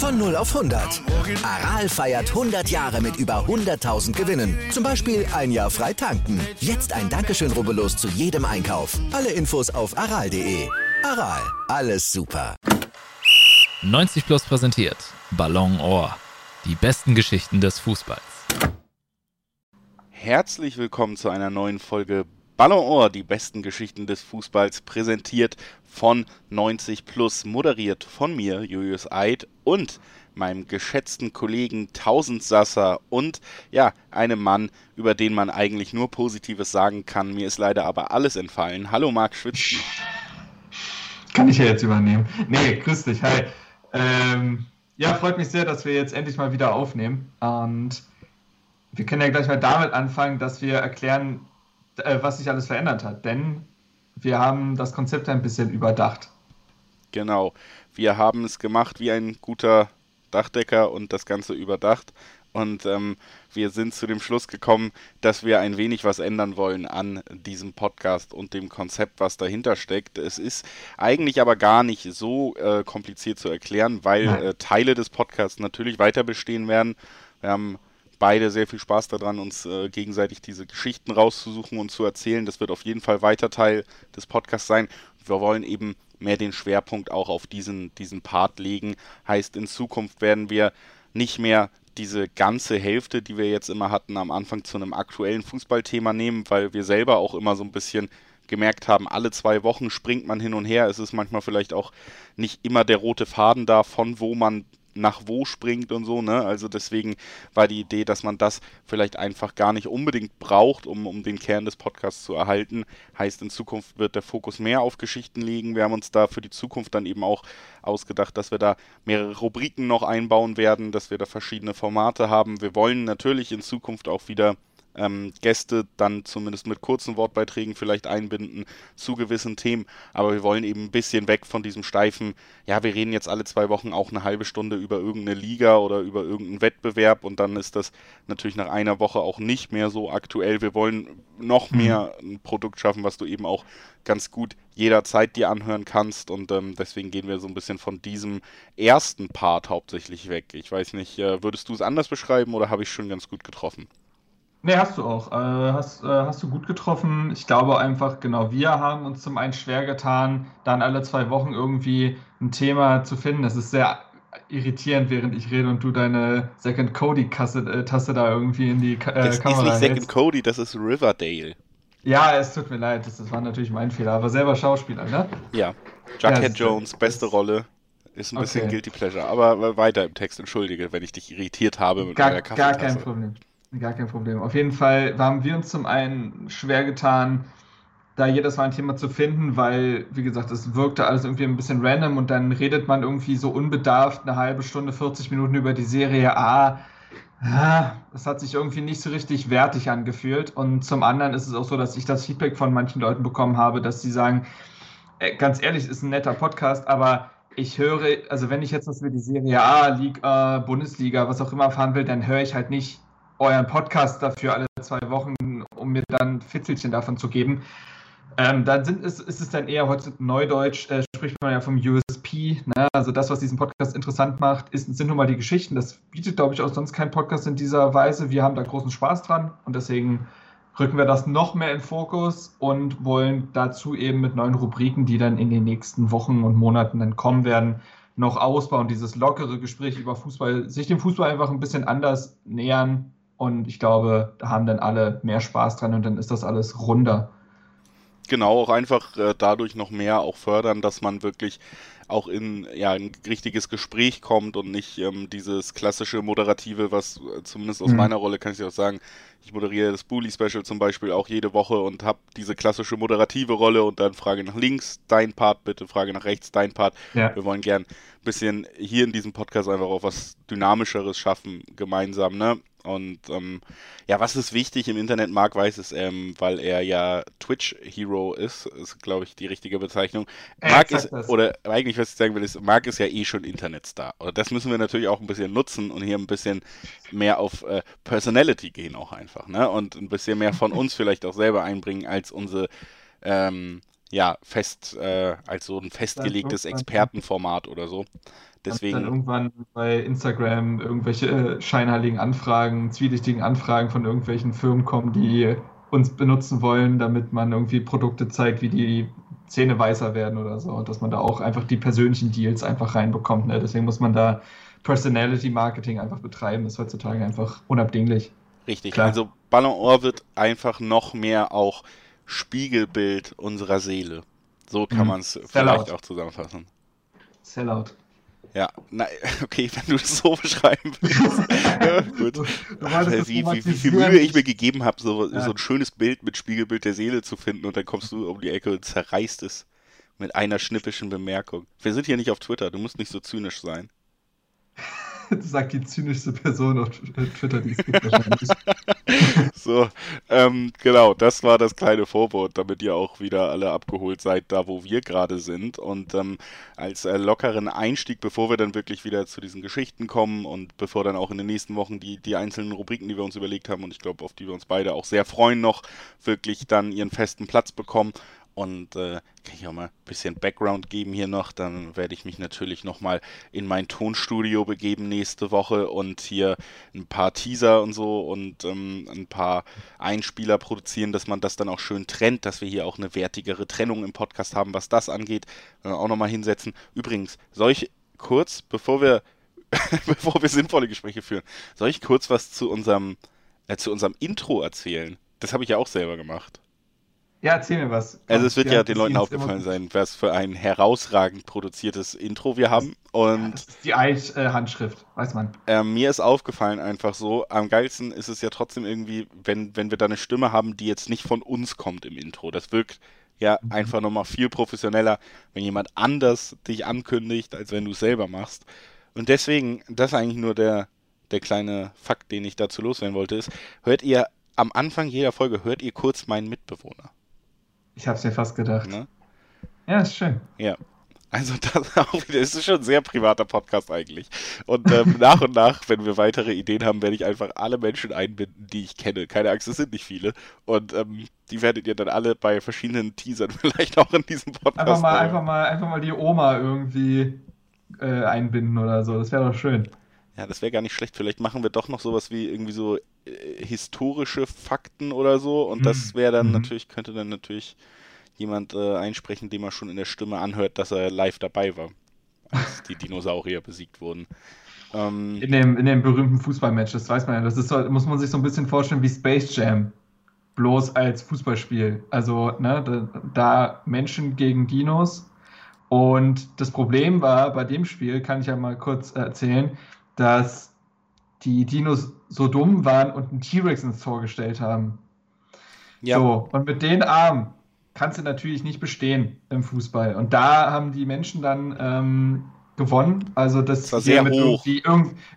Von 0 auf 100. Aral feiert 100 Jahre mit über 100.000 Gewinnen. Zum Beispiel ein Jahr frei tanken. Jetzt ein Dankeschön, rubbellos zu jedem Einkauf. Alle Infos auf aral.de. Aral, alles super. 90 Plus präsentiert Ballon Ohr. Die besten Geschichten des Fußballs. Herzlich willkommen zu einer neuen Folge Ballon Ohr, die besten Geschichten des Fußballs, präsentiert von 90 Plus, moderiert von mir, Julius Eid und meinem geschätzten Kollegen Tausendsasser und ja, einem Mann, über den man eigentlich nur Positives sagen kann. Mir ist leider aber alles entfallen. Hallo Marc Schwitzky. Kann ich ja jetzt übernehmen. Nee, grüß dich, hi. Ähm, ja, freut mich sehr, dass wir jetzt endlich mal wieder aufnehmen. Und wir können ja gleich mal damit anfangen, dass wir erklären, äh, was sich alles verändert hat. Denn wir haben das Konzept ein bisschen überdacht. Genau. Wir haben es gemacht wie ein guter Dachdecker und das Ganze überdacht. Und ähm, wir sind zu dem Schluss gekommen, dass wir ein wenig was ändern wollen an diesem Podcast und dem Konzept, was dahinter steckt. Es ist eigentlich aber gar nicht so äh, kompliziert zu erklären, weil äh, Teile des Podcasts natürlich weiter bestehen werden. Wir haben beide sehr viel Spaß daran, uns äh, gegenseitig diese Geschichten rauszusuchen und zu erzählen. Das wird auf jeden Fall weiter Teil des Podcasts sein. Wir wollen eben mehr den Schwerpunkt auch auf diesen, diesen Part legen. Heißt, in Zukunft werden wir nicht mehr diese ganze Hälfte, die wir jetzt immer hatten, am Anfang zu einem aktuellen Fußballthema nehmen, weil wir selber auch immer so ein bisschen gemerkt haben, alle zwei Wochen springt man hin und her. Es ist manchmal vielleicht auch nicht immer der rote Faden da, von wo man nach wo springt und so, ne? Also deswegen war die Idee, dass man das vielleicht einfach gar nicht unbedingt braucht, um, um den Kern des Podcasts zu erhalten. Heißt, in Zukunft wird der Fokus mehr auf Geschichten liegen. Wir haben uns da für die Zukunft dann eben auch ausgedacht, dass wir da mehrere Rubriken noch einbauen werden, dass wir da verschiedene Formate haben. Wir wollen natürlich in Zukunft auch wieder ähm, Gäste dann zumindest mit kurzen Wortbeiträgen vielleicht einbinden zu gewissen Themen. Aber wir wollen eben ein bisschen weg von diesem steifen, ja, wir reden jetzt alle zwei Wochen auch eine halbe Stunde über irgendeine Liga oder über irgendeinen Wettbewerb und dann ist das natürlich nach einer Woche auch nicht mehr so aktuell. Wir wollen noch mhm. mehr ein Produkt schaffen, was du eben auch ganz gut jederzeit dir anhören kannst und ähm, deswegen gehen wir so ein bisschen von diesem ersten Part hauptsächlich weg. Ich weiß nicht, äh, würdest du es anders beschreiben oder habe ich schon ganz gut getroffen? Nee, hast du auch. Äh, hast, äh, hast du gut getroffen. Ich glaube einfach, genau, wir haben uns zum einen schwer getan, dann alle zwei Wochen irgendwie ein Thema zu finden. Das ist sehr irritierend, während ich rede und du deine Second Cody-Taste äh, da irgendwie in die äh, das Kamera Das ist nicht Second Cody, das ist Riverdale. Ja, es tut mir leid, das, das war natürlich mein Fehler, aber selber Schauspieler, ne? Ja. Jughead ja, Jones, beste Rolle. Ist ein okay. bisschen Guilty Pleasure, aber weiter im Text, entschuldige, wenn ich dich irritiert habe mit gar, meiner Kaffeetasse. Gar kein Problem. Gar kein Problem. Auf jeden Fall haben wir uns zum einen schwer getan, da jedes Mal ein Thema zu finden, weil, wie gesagt, es wirkte alles irgendwie ein bisschen random und dann redet man irgendwie so unbedarft eine halbe Stunde, 40 Minuten über die Serie A. Ah, das hat sich irgendwie nicht so richtig wertig angefühlt. Und zum anderen ist es auch so, dass ich das Feedback von manchen Leuten bekommen habe, dass sie sagen, äh, ganz ehrlich, ist ein netter Podcast, aber ich höre, also wenn ich jetzt was über die Serie A, Liga, Bundesliga, was auch immer fahren will, dann höre ich halt nicht euren Podcast dafür alle zwei Wochen, um mir dann Fitzelchen davon zu geben. Ähm, dann sind, ist, ist, es dann eher heute Neudeutsch, äh, spricht man ja vom USP. Ne? Also das, was diesen Podcast interessant macht, ist, sind nun mal die Geschichten. Das bietet, glaube ich, auch sonst kein Podcast in dieser Weise. Wir haben da großen Spaß dran und deswegen rücken wir das noch mehr in Fokus und wollen dazu eben mit neuen Rubriken, die dann in den nächsten Wochen und Monaten dann kommen werden, noch ausbauen. Dieses lockere Gespräch über Fußball, sich dem Fußball einfach ein bisschen anders nähern und ich glaube, da haben dann alle mehr Spaß dran und dann ist das alles runder. Genau, auch einfach äh, dadurch noch mehr auch fördern, dass man wirklich auch in ja, ein richtiges Gespräch kommt und nicht ähm, dieses klassische Moderative, was äh, zumindest aus mhm. meiner Rolle kann ich auch sagen, ich moderiere das Bully Special zum Beispiel auch jede Woche und habe diese klassische moderative Rolle und dann Frage nach links, dein Part bitte, Frage nach rechts, dein Part. Ja. Wir wollen gern ein bisschen hier in diesem Podcast einfach auch was Dynamischeres schaffen, gemeinsam, ne? Und ähm, ja, was ist wichtig im Internet, Marc weiß es, ähm, weil er ja Twitch-Hero ist, ist, glaube ich, die richtige Bezeichnung. Marc ist, oder eigentlich, was ich sagen will, ist, Marc ist ja eh schon Internetstar. Und das müssen wir natürlich auch ein bisschen nutzen und hier ein bisschen mehr auf äh, Personality gehen auch einfach. Einfach, ne? Und ein bisschen mehr von uns vielleicht auch selber einbringen als unsere, ähm, ja, fest, äh, als so ein festgelegtes Expertenformat oder so. Deswegen. Dann irgendwann bei Instagram irgendwelche äh, scheinheiligen Anfragen, zwielichtigen Anfragen von irgendwelchen Firmen kommen, die uns benutzen wollen, damit man irgendwie Produkte zeigt, wie die Zähne weißer werden oder so. Und dass man da auch einfach die persönlichen Deals einfach reinbekommt. Ne? Deswegen muss man da Personality Marketing einfach betreiben. Das ist heutzutage einfach unabdinglich. Richtig, Klar. also Ballon Ohr wird einfach noch mehr auch Spiegelbild unserer Seele. So kann mhm. man es vielleicht auch zusammenfassen. Sellout. Ja, na, okay, wenn du das so beschreiben willst. ja, gut. Du wie, wie, wie, viel Mühe ich mir gegeben habe, so, ja. so ein schönes Bild mit Spiegelbild der Seele zu finden und dann kommst du um die Ecke und zerreißt es mit einer schnippischen Bemerkung. Wir sind hier nicht auf Twitter, du musst nicht so zynisch sein. Das sagt die zynischste Person auf Twitter, die es gibt wahrscheinlich. so, ähm, genau, das war das kleine Vorwort, damit ihr auch wieder alle abgeholt seid, da wo wir gerade sind. Und ähm, als äh, lockeren Einstieg, bevor wir dann wirklich wieder zu diesen Geschichten kommen und bevor dann auch in den nächsten Wochen die, die einzelnen Rubriken, die wir uns überlegt haben, und ich glaube, auf die wir uns beide auch sehr freuen, noch wirklich dann ihren festen Platz bekommen, und äh, kann ich auch mal ein bisschen Background geben hier noch. Dann werde ich mich natürlich nochmal in mein Tonstudio begeben nächste Woche und hier ein paar Teaser und so und ähm, ein paar Einspieler produzieren, dass man das dann auch schön trennt, dass wir hier auch eine wertigere Trennung im Podcast haben, was das angeht. Äh, auch nochmal hinsetzen. Übrigens, soll ich kurz, bevor wir, bevor wir sinnvolle Gespräche führen, soll ich kurz was zu unserem, äh, zu unserem Intro erzählen? Das habe ich ja auch selber gemacht. Ja, erzähl mir was. Also es wird ja, ja den Leuten aufgefallen sein, was für ein herausragend produziertes Intro wir haben. Und ja, das ist die Eid-Handschrift, weiß man. Äh, mir ist aufgefallen einfach so, am geilsten ist es ja trotzdem irgendwie, wenn, wenn wir da eine Stimme haben, die jetzt nicht von uns kommt im Intro. Das wirkt ja mhm. einfach nochmal viel professioneller, wenn jemand anders dich ankündigt, als wenn du es selber machst. Und deswegen, das ist eigentlich nur der, der kleine Fakt, den ich dazu loswerden wollte, ist, hört ihr am Anfang jeder Folge, hört ihr kurz meinen Mitbewohner. Ich habe es mir fast gedacht. Ne? Ja, ist schön. Ja. Also das auch wieder, ist schon ein sehr privater Podcast eigentlich. Und ähm, nach und nach, wenn wir weitere Ideen haben, werde ich einfach alle Menschen einbinden, die ich kenne. Keine Angst, es sind nicht viele. Und ähm, die werdet ihr dann alle bei verschiedenen Teasern vielleicht auch in diesem Podcast. Einfach mal, einfach mal, einfach mal die Oma irgendwie äh, einbinden oder so. Das wäre doch schön. Ja, das wäre gar nicht schlecht. Vielleicht machen wir doch noch sowas wie irgendwie so äh, historische Fakten oder so. Und das mhm. wäre dann mhm. natürlich, könnte dann natürlich jemand äh, einsprechen, dem man schon in der Stimme anhört, dass er live dabei war, als die Dinosaurier besiegt wurden. Ähm, in, dem, in dem berühmten Fußballmatch, das weiß man ja. Das ist, muss man sich so ein bisschen vorstellen wie Space Jam. Bloß als Fußballspiel. Also, ne, da, da Menschen gegen Dinos. Und das Problem war bei dem Spiel, kann ich ja mal kurz erzählen, dass die Dinos so dumm waren und einen T-Rex ins Tor gestellt haben. Ja. So, und mit den Armen kannst du natürlich nicht bestehen im Fußball. Und da haben die Menschen dann ähm, gewonnen. Also das, das sehr hoch. Irgendwie,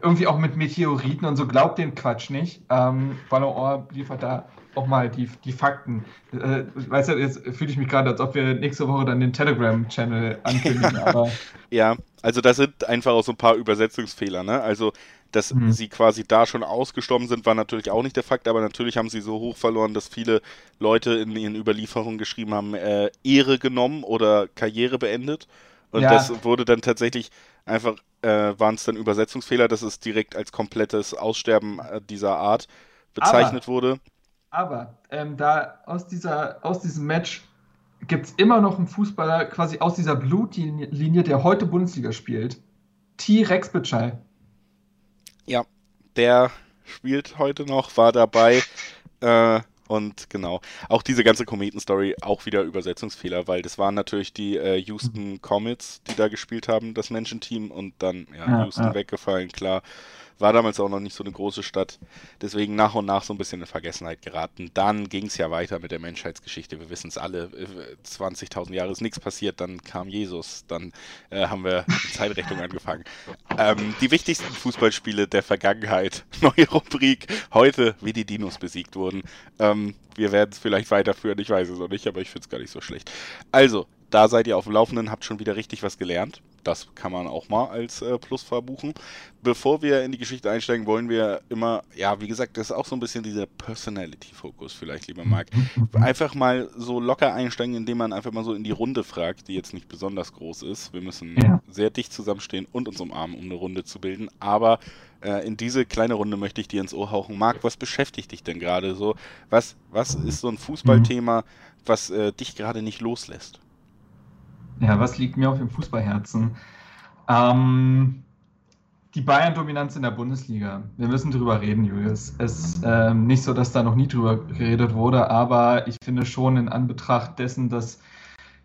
irgendwie, auch mit Meteoriten und so, glaubt den Quatsch nicht. Ähm, Ballon liefert da auch mal die, die Fakten. Äh, weißt du, jetzt fühle ich mich gerade, als ob wir nächste Woche dann den Telegram-Channel ankündigen. aber ja, also das sind einfach auch so ein paar Übersetzungsfehler. Ne? Also dass mhm. sie quasi da schon ausgestorben sind, war natürlich auch nicht der Fakt, aber natürlich haben sie so hoch verloren, dass viele Leute in ihren Überlieferungen geschrieben haben, äh, Ehre genommen oder Karriere beendet. Und ja. das wurde dann tatsächlich einfach, äh, waren es dann Übersetzungsfehler, dass es direkt als komplettes Aussterben äh, dieser Art bezeichnet aber, wurde. Aber ähm, da aus, dieser, aus diesem Match gibt es immer noch einen Fußballer quasi aus dieser Blutlinie, der heute Bundesliga spielt. T-Rex Bitschei. Ja, der spielt heute noch, war dabei. Äh, und genau, auch diese ganze Kometen-Story, auch wieder Übersetzungsfehler, weil das waren natürlich die äh, Houston Comets, die da gespielt haben, das Menschenteam, und dann ja, ja Houston ja. weggefallen, klar. War damals auch noch nicht so eine große Stadt. Deswegen nach und nach so ein bisschen in Vergessenheit geraten. Dann ging es ja weiter mit der Menschheitsgeschichte. Wir wissen es alle. 20.000 Jahre ist nichts passiert. Dann kam Jesus. Dann äh, haben wir die Zeitrechnung angefangen. Ähm, die wichtigsten Fußballspiele der Vergangenheit. Neue Rubrik. Heute, wie die Dinos besiegt wurden. Ähm, wir werden es vielleicht weiterführen. Ich weiß es noch nicht, aber ich finde es gar nicht so schlecht. Also, da seid ihr auf dem Laufenden, habt schon wieder richtig was gelernt. Das kann man auch mal als äh, Plus verbuchen. Bevor wir in die Geschichte einsteigen, wollen wir immer, ja, wie gesagt, das ist auch so ein bisschen dieser Personality-Fokus vielleicht, lieber Marc. Einfach mal so locker einsteigen, indem man einfach mal so in die Runde fragt, die jetzt nicht besonders groß ist. Wir müssen ja. sehr dicht zusammenstehen und uns umarmen, um eine Runde zu bilden. Aber äh, in diese kleine Runde möchte ich dir ins Ohr hauchen. Marc, was beschäftigt dich denn gerade so? Was, was ist so ein Fußballthema, was äh, dich gerade nicht loslässt? Ja, was liegt mir auf dem Fußballherzen? Ähm, die Bayern-Dominanz in der Bundesliga. Wir müssen drüber reden, Julius. Es ist ähm, nicht so, dass da noch nie drüber geredet wurde, aber ich finde schon in Anbetracht dessen, dass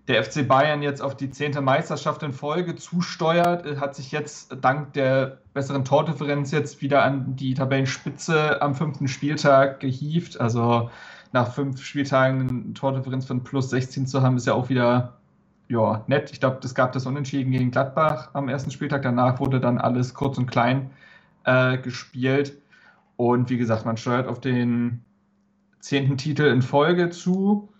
der FC Bayern jetzt auf die zehnte Meisterschaft in Folge zusteuert, hat sich jetzt dank der besseren Tordifferenz jetzt wieder an die Tabellenspitze am fünften Spieltag gehievt. Also nach fünf Spieltagen eine Tordifferenz von plus 16 zu haben, ist ja auch wieder ja, nett. Ich glaube, es gab das Unentschieden gegen Gladbach am ersten Spieltag. Danach wurde dann alles kurz und klein äh, gespielt. Und wie gesagt, man steuert auf den zehnten Titel in Folge zu.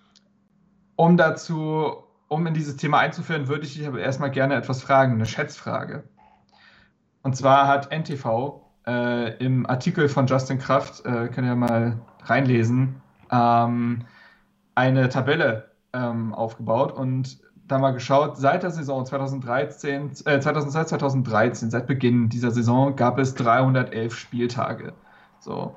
Um dazu, um in dieses Thema einzuführen, würde ich dich aber erstmal gerne etwas fragen, eine Schätzfrage. Und zwar hat NTV äh, im Artikel von Justin Kraft, äh, könnt ihr mal reinlesen, ähm, eine Tabelle ähm, aufgebaut und da mal geschaut, seit der Saison 2013, äh, 2002, 2013, seit Beginn dieser Saison gab es 311 Spieltage. So.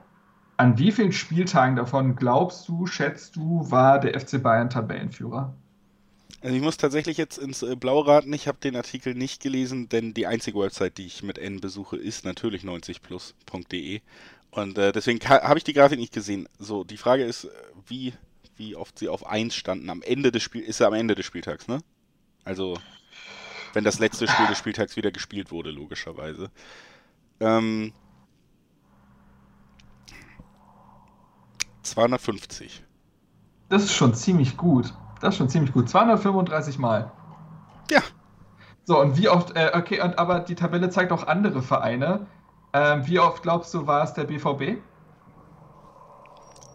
An wie vielen Spieltagen davon glaubst du, schätzt du, war der FC Bayern Tabellenführer? Also ich muss tatsächlich jetzt ins äh, Blau raten, ich habe den Artikel nicht gelesen, denn die einzige Website, die ich mit N besuche, ist natürlich 90plus.de. Und äh, deswegen habe ich die Grafik nicht gesehen. So, die Frage ist, äh, wie wie oft sie auf 1 standen. Am Ende des Spiels, ist ja am Ende des Spieltags, ne? Also, wenn das letzte Spiel des Spieltags wieder gespielt wurde, logischerweise. Ähm, 250. Das ist schon ziemlich gut. Das ist schon ziemlich gut. 235 Mal. Ja. So, und wie oft, äh, okay, und, aber die Tabelle zeigt auch andere Vereine. Ähm, wie oft glaubst du, war es der BVB?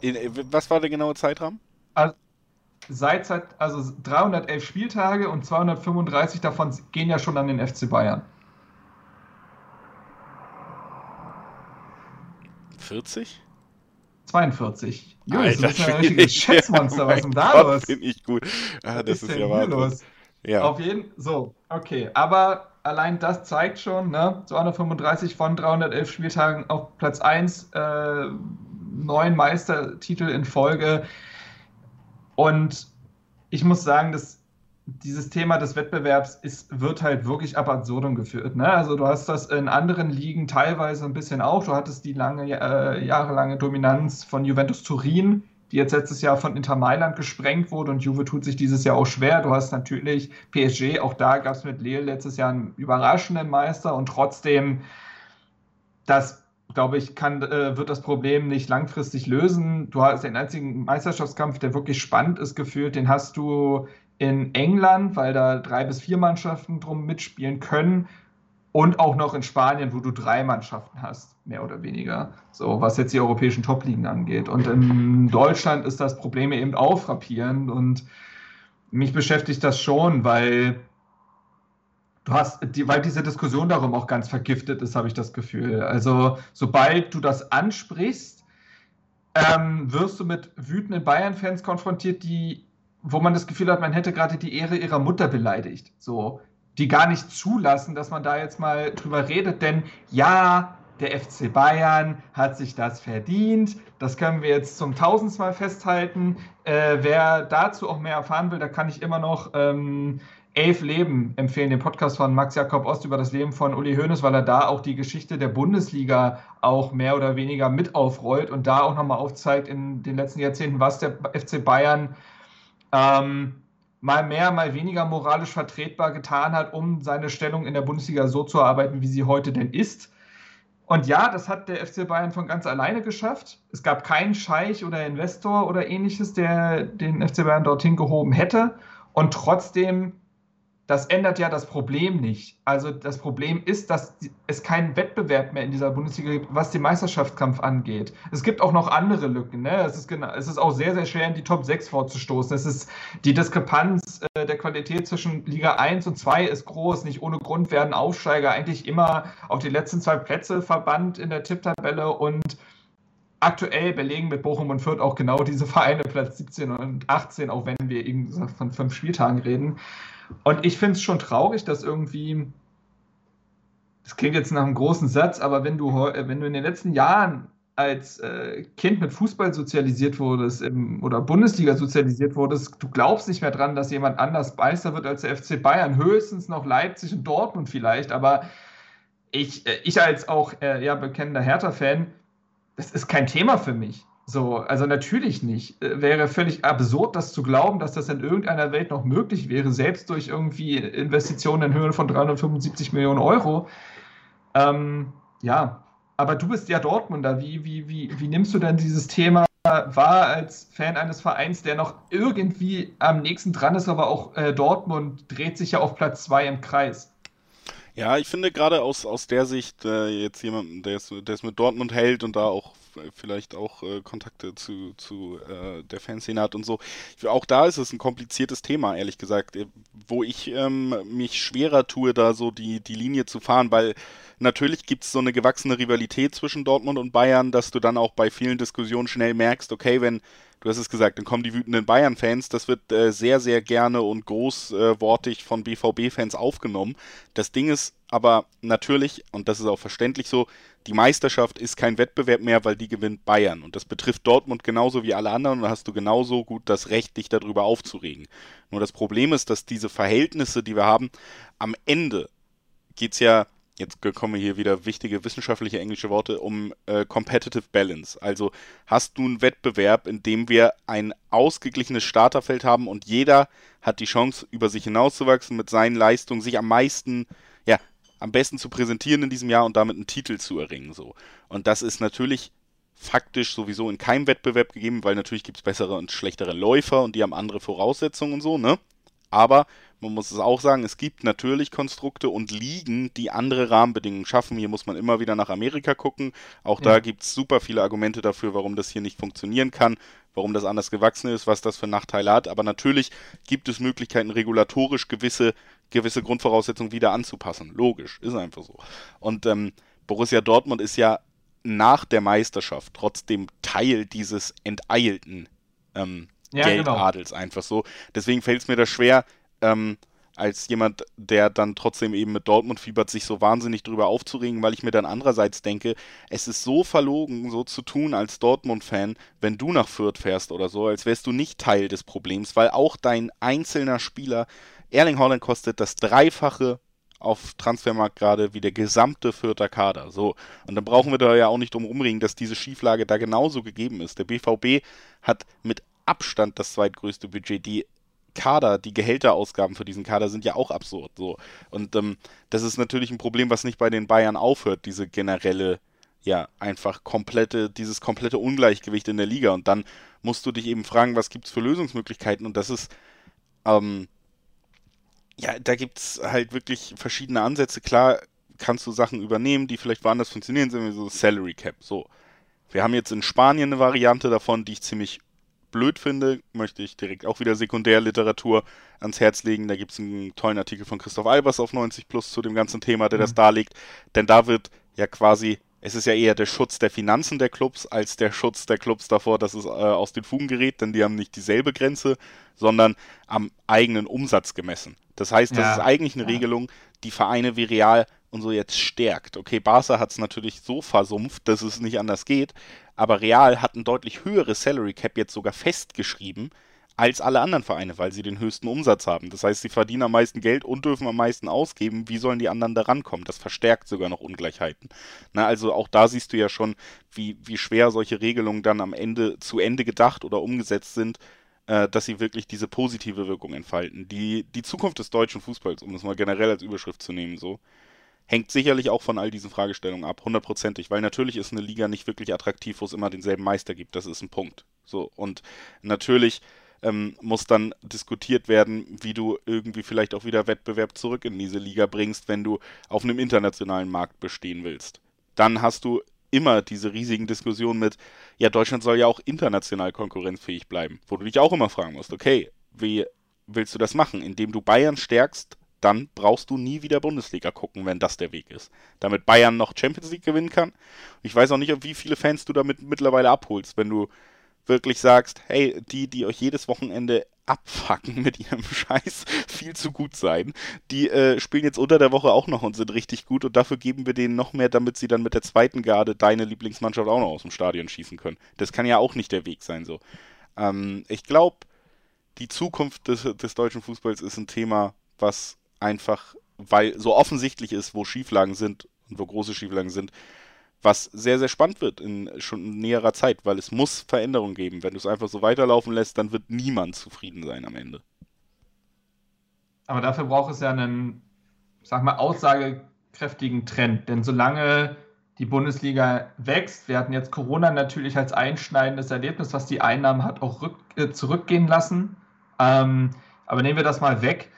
In, was war der genaue Zeitraum? Also, seit, also 311 Spieltage und 235 davon gehen ja schon an den FC Bayern. 40? 42. Jungs, das ist ein richtiges Schätzmonster. Was ist denn da Gott, los? Bin ich gut. Ah, das ist, ist ja los. Ja. Auf jeden so, okay. Aber allein das zeigt schon, ne? 235 von 311 Spieltagen auf Platz 1, äh, neun Meistertitel in Folge. Und ich muss sagen, dass dieses Thema des Wettbewerbs ist, wird halt wirklich ab absurdum geführt. Ne? Also du hast das in anderen Ligen teilweise ein bisschen auch. Du hattest die lange, äh, jahrelange Dominanz von Juventus Turin, die jetzt letztes Jahr von Inter Mailand gesprengt wurde und Juve tut sich dieses Jahr auch schwer. Du hast natürlich PSG, auch da gab es mit Lille letztes Jahr einen überraschenden Meister und trotzdem das glaube ich, kann, äh, wird das Problem nicht langfristig lösen. Du hast den einzigen Meisterschaftskampf, der wirklich spannend ist, gefühlt, den hast du in England, weil da drei bis vier Mannschaften drum mitspielen können. Und auch noch in Spanien, wo du drei Mannschaften hast, mehr oder weniger. So, was jetzt die europäischen Top-Ligen angeht. Und in Deutschland ist das Problem eben auch frappierend. Und mich beschäftigt das schon, weil Du hast, die, weil diese Diskussion darum auch ganz vergiftet ist, habe ich das Gefühl. Also, sobald du das ansprichst, ähm, wirst du mit wütenden Bayern-Fans konfrontiert, die, wo man das Gefühl hat, man hätte gerade die Ehre ihrer Mutter beleidigt. So, die gar nicht zulassen, dass man da jetzt mal drüber redet, denn ja, der FC Bayern hat sich das verdient. Das können wir jetzt zum tausendmal festhalten. Äh, wer dazu auch mehr erfahren will, da kann ich immer noch ähm, Elf Leben empfehlen, den Podcast von Max Jakob Ost über das Leben von Uli Hoeneß, weil er da auch die Geschichte der Bundesliga auch mehr oder weniger mit aufrollt und da auch nochmal aufzeigt in den letzten Jahrzehnten, was der FC Bayern ähm, mal mehr, mal weniger moralisch vertretbar getan hat, um seine Stellung in der Bundesliga so zu erarbeiten, wie sie heute denn ist. Und ja, das hat der FC Bayern von ganz alleine geschafft. Es gab keinen Scheich oder Investor oder ähnliches, der den FC Bayern dorthin gehoben hätte. Und trotzdem das ändert ja das Problem nicht. Also das Problem ist, dass es keinen Wettbewerb mehr in dieser Bundesliga gibt, was den Meisterschaftskampf angeht. Es gibt auch noch andere Lücken. Ne? Es, ist genau, es ist auch sehr, sehr schwer, in die Top 6 vorzustoßen. Es ist die Diskrepanz äh, der Qualität zwischen Liga 1 und 2 ist groß. Nicht ohne Grund werden Aufsteiger eigentlich immer auf die letzten zwei Plätze verbannt in der Tipptabelle und aktuell belegen mit Bochum und Fürth auch genau diese Vereine Platz 17 und 18, auch wenn wir eben von fünf Spieltagen reden. Und ich finde es schon traurig, dass irgendwie, das klingt jetzt nach einem großen Satz, aber wenn du, wenn du in den letzten Jahren als äh, Kind mit Fußball sozialisiert wurdest im, oder Bundesliga sozialisiert wurdest, du glaubst nicht mehr dran, dass jemand anders Meister wird als der FC Bayern, höchstens noch Leipzig und Dortmund vielleicht, aber ich, äh, ich als auch äh, ja, bekennender Hertha-Fan, das ist kein Thema für mich. So, also natürlich nicht. Äh, wäre völlig absurd, das zu glauben, dass das in irgendeiner Welt noch möglich wäre, selbst durch irgendwie Investitionen in Höhe von 375 Millionen Euro. Ähm, ja, aber du bist ja Dortmunder. Wie, wie, wie, wie nimmst du denn dieses Thema wahr als Fan eines Vereins, der noch irgendwie am nächsten dran ist, aber auch äh, Dortmund dreht sich ja auf Platz zwei im Kreis? Ja, ich finde gerade aus, aus der Sicht äh, jetzt jemanden, der es, der es mit Dortmund hält und da auch vielleicht auch äh, Kontakte zu, zu äh, der Fanszene hat und so. Auch da ist es ein kompliziertes Thema, ehrlich gesagt, äh, wo ich ähm, mich schwerer tue, da so die, die Linie zu fahren, weil natürlich gibt es so eine gewachsene Rivalität zwischen Dortmund und Bayern, dass du dann auch bei vielen Diskussionen schnell merkst, okay, wenn du hast es gesagt, dann kommen die wütenden Bayern-Fans. Das wird äh, sehr, sehr gerne und großwortig äh, von BVB-Fans aufgenommen. Das Ding ist aber natürlich, und das ist auch verständlich so, die Meisterschaft ist kein Wettbewerb mehr, weil die gewinnt Bayern. Und das betrifft Dortmund genauso wie alle anderen. Und da hast du genauso gut das Recht, dich darüber aufzuregen. Nur das Problem ist, dass diese Verhältnisse, die wir haben, am Ende geht es ja jetzt kommen hier wieder wichtige wissenschaftliche englische Worte, um äh, Competitive Balance. Also hast du einen Wettbewerb, in dem wir ein ausgeglichenes Starterfeld haben und jeder hat die Chance, über sich hinauszuwachsen, mit seinen Leistungen sich am meisten, ja, am besten zu präsentieren in diesem Jahr und damit einen Titel zu erringen. So. Und das ist natürlich faktisch sowieso in keinem Wettbewerb gegeben, weil natürlich gibt es bessere und schlechtere Läufer und die haben andere Voraussetzungen und so, ne? Aber man muss es auch sagen, es gibt natürlich Konstrukte und Ligen, die andere Rahmenbedingungen schaffen. Hier muss man immer wieder nach Amerika gucken. Auch ja. da gibt es super viele Argumente dafür, warum das hier nicht funktionieren kann, warum das anders gewachsen ist, was das für Nachteile hat. Aber natürlich gibt es Möglichkeiten, regulatorisch gewisse, gewisse Grundvoraussetzungen wieder anzupassen. Logisch, ist einfach so. Und ähm, Borussia Dortmund ist ja nach der Meisterschaft trotzdem Teil dieses enteilten ähm, ja. Geldadels genau. einfach so. Deswegen fällt es mir da schwer, ähm, als jemand, der dann trotzdem eben mit Dortmund fiebert, sich so wahnsinnig drüber aufzuregen, weil ich mir dann andererseits denke, es ist so verlogen, so zu tun als Dortmund-Fan, wenn du nach Fürth fährst oder so, als wärst du nicht Teil des Problems, weil auch dein einzelner Spieler, Erling Holland kostet das Dreifache auf Transfermarkt gerade wie der gesamte Fürther Kader. So. Und dann brauchen wir da ja auch nicht drum rumringen, dass diese Schieflage da genauso gegeben ist. Der BVB hat mit Abstand das zweitgrößte Budget. Die Kader, die Gehälterausgaben für diesen Kader sind ja auch absurd. So. Und ähm, das ist natürlich ein Problem, was nicht bei den Bayern aufhört, diese generelle, ja, einfach komplette, dieses komplette Ungleichgewicht in der Liga. Und dann musst du dich eben fragen, was gibt es für Lösungsmöglichkeiten? Und das ist, ähm, ja, da gibt es halt wirklich verschiedene Ansätze. Klar kannst du Sachen übernehmen, die vielleicht woanders funktionieren, sind wie so Salary Cap. So. Wir haben jetzt in Spanien eine Variante davon, die ich ziemlich blöd finde, möchte ich direkt auch wieder Sekundärliteratur ans Herz legen. Da gibt es einen tollen Artikel von Christoph Albers auf 90 Plus zu dem ganzen Thema, der mhm. das darlegt. Denn da wird ja quasi, es ist ja eher der Schutz der Finanzen der Clubs als der Schutz der Clubs davor, dass es äh, aus den Fugen gerät, denn die haben nicht dieselbe Grenze, sondern am eigenen Umsatz gemessen. Das heißt, das ja. ist eigentlich eine ja. Regelung, die Vereine wie Real und so jetzt stärkt. Okay, Barca hat es natürlich so versumpft, dass es nicht anders geht, aber Real hat ein deutlich höheres Salary Cap jetzt sogar festgeschrieben als alle anderen Vereine, weil sie den höchsten Umsatz haben. Das heißt, sie verdienen am meisten Geld und dürfen am meisten ausgeben. Wie sollen die anderen da rankommen? Das verstärkt sogar noch Ungleichheiten. Na, also auch da siehst du ja schon, wie, wie schwer solche Regelungen dann am Ende zu Ende gedacht oder umgesetzt sind, äh, dass sie wirklich diese positive Wirkung entfalten. Die, die Zukunft des deutschen Fußballs, um das mal generell als Überschrift zu nehmen, so, hängt sicherlich auch von all diesen Fragestellungen ab, hundertprozentig, weil natürlich ist eine Liga nicht wirklich attraktiv, wo es immer denselben Meister gibt. Das ist ein Punkt. So, und natürlich ähm, muss dann diskutiert werden, wie du irgendwie vielleicht auch wieder Wettbewerb zurück in diese Liga bringst, wenn du auf einem internationalen Markt bestehen willst. Dann hast du immer diese riesigen Diskussionen mit, ja, Deutschland soll ja auch international konkurrenzfähig bleiben, wo du dich auch immer fragen musst, okay, wie willst du das machen? Indem du Bayern stärkst, dann brauchst du nie wieder Bundesliga gucken, wenn das der Weg ist. Damit Bayern noch Champions League gewinnen kann. Ich weiß auch nicht, wie viele Fans du damit mittlerweile abholst, wenn du wirklich sagst, hey, die, die euch jedes Wochenende abfacken mit ihrem Scheiß, viel zu gut sein, die äh, spielen jetzt unter der Woche auch noch und sind richtig gut und dafür geben wir denen noch mehr, damit sie dann mit der zweiten Garde deine Lieblingsmannschaft auch noch aus dem Stadion schießen können. Das kann ja auch nicht der Weg sein so. Ähm, ich glaube, die Zukunft des, des deutschen Fußballs ist ein Thema, was einfach, weil so offensichtlich ist, wo Schieflagen sind und wo große Schieflagen sind, was sehr, sehr spannend wird in schon näherer Zeit, weil es muss Veränderungen geben. Wenn du es einfach so weiterlaufen lässt, dann wird niemand zufrieden sein am Ende. Aber dafür braucht es ja einen, sag mal, aussagekräftigen Trend. Denn solange die Bundesliga wächst, wir hatten jetzt Corona natürlich als einschneidendes Erlebnis, was die Einnahmen hat auch rück, äh, zurückgehen lassen. Ähm, aber nehmen wir das mal weg,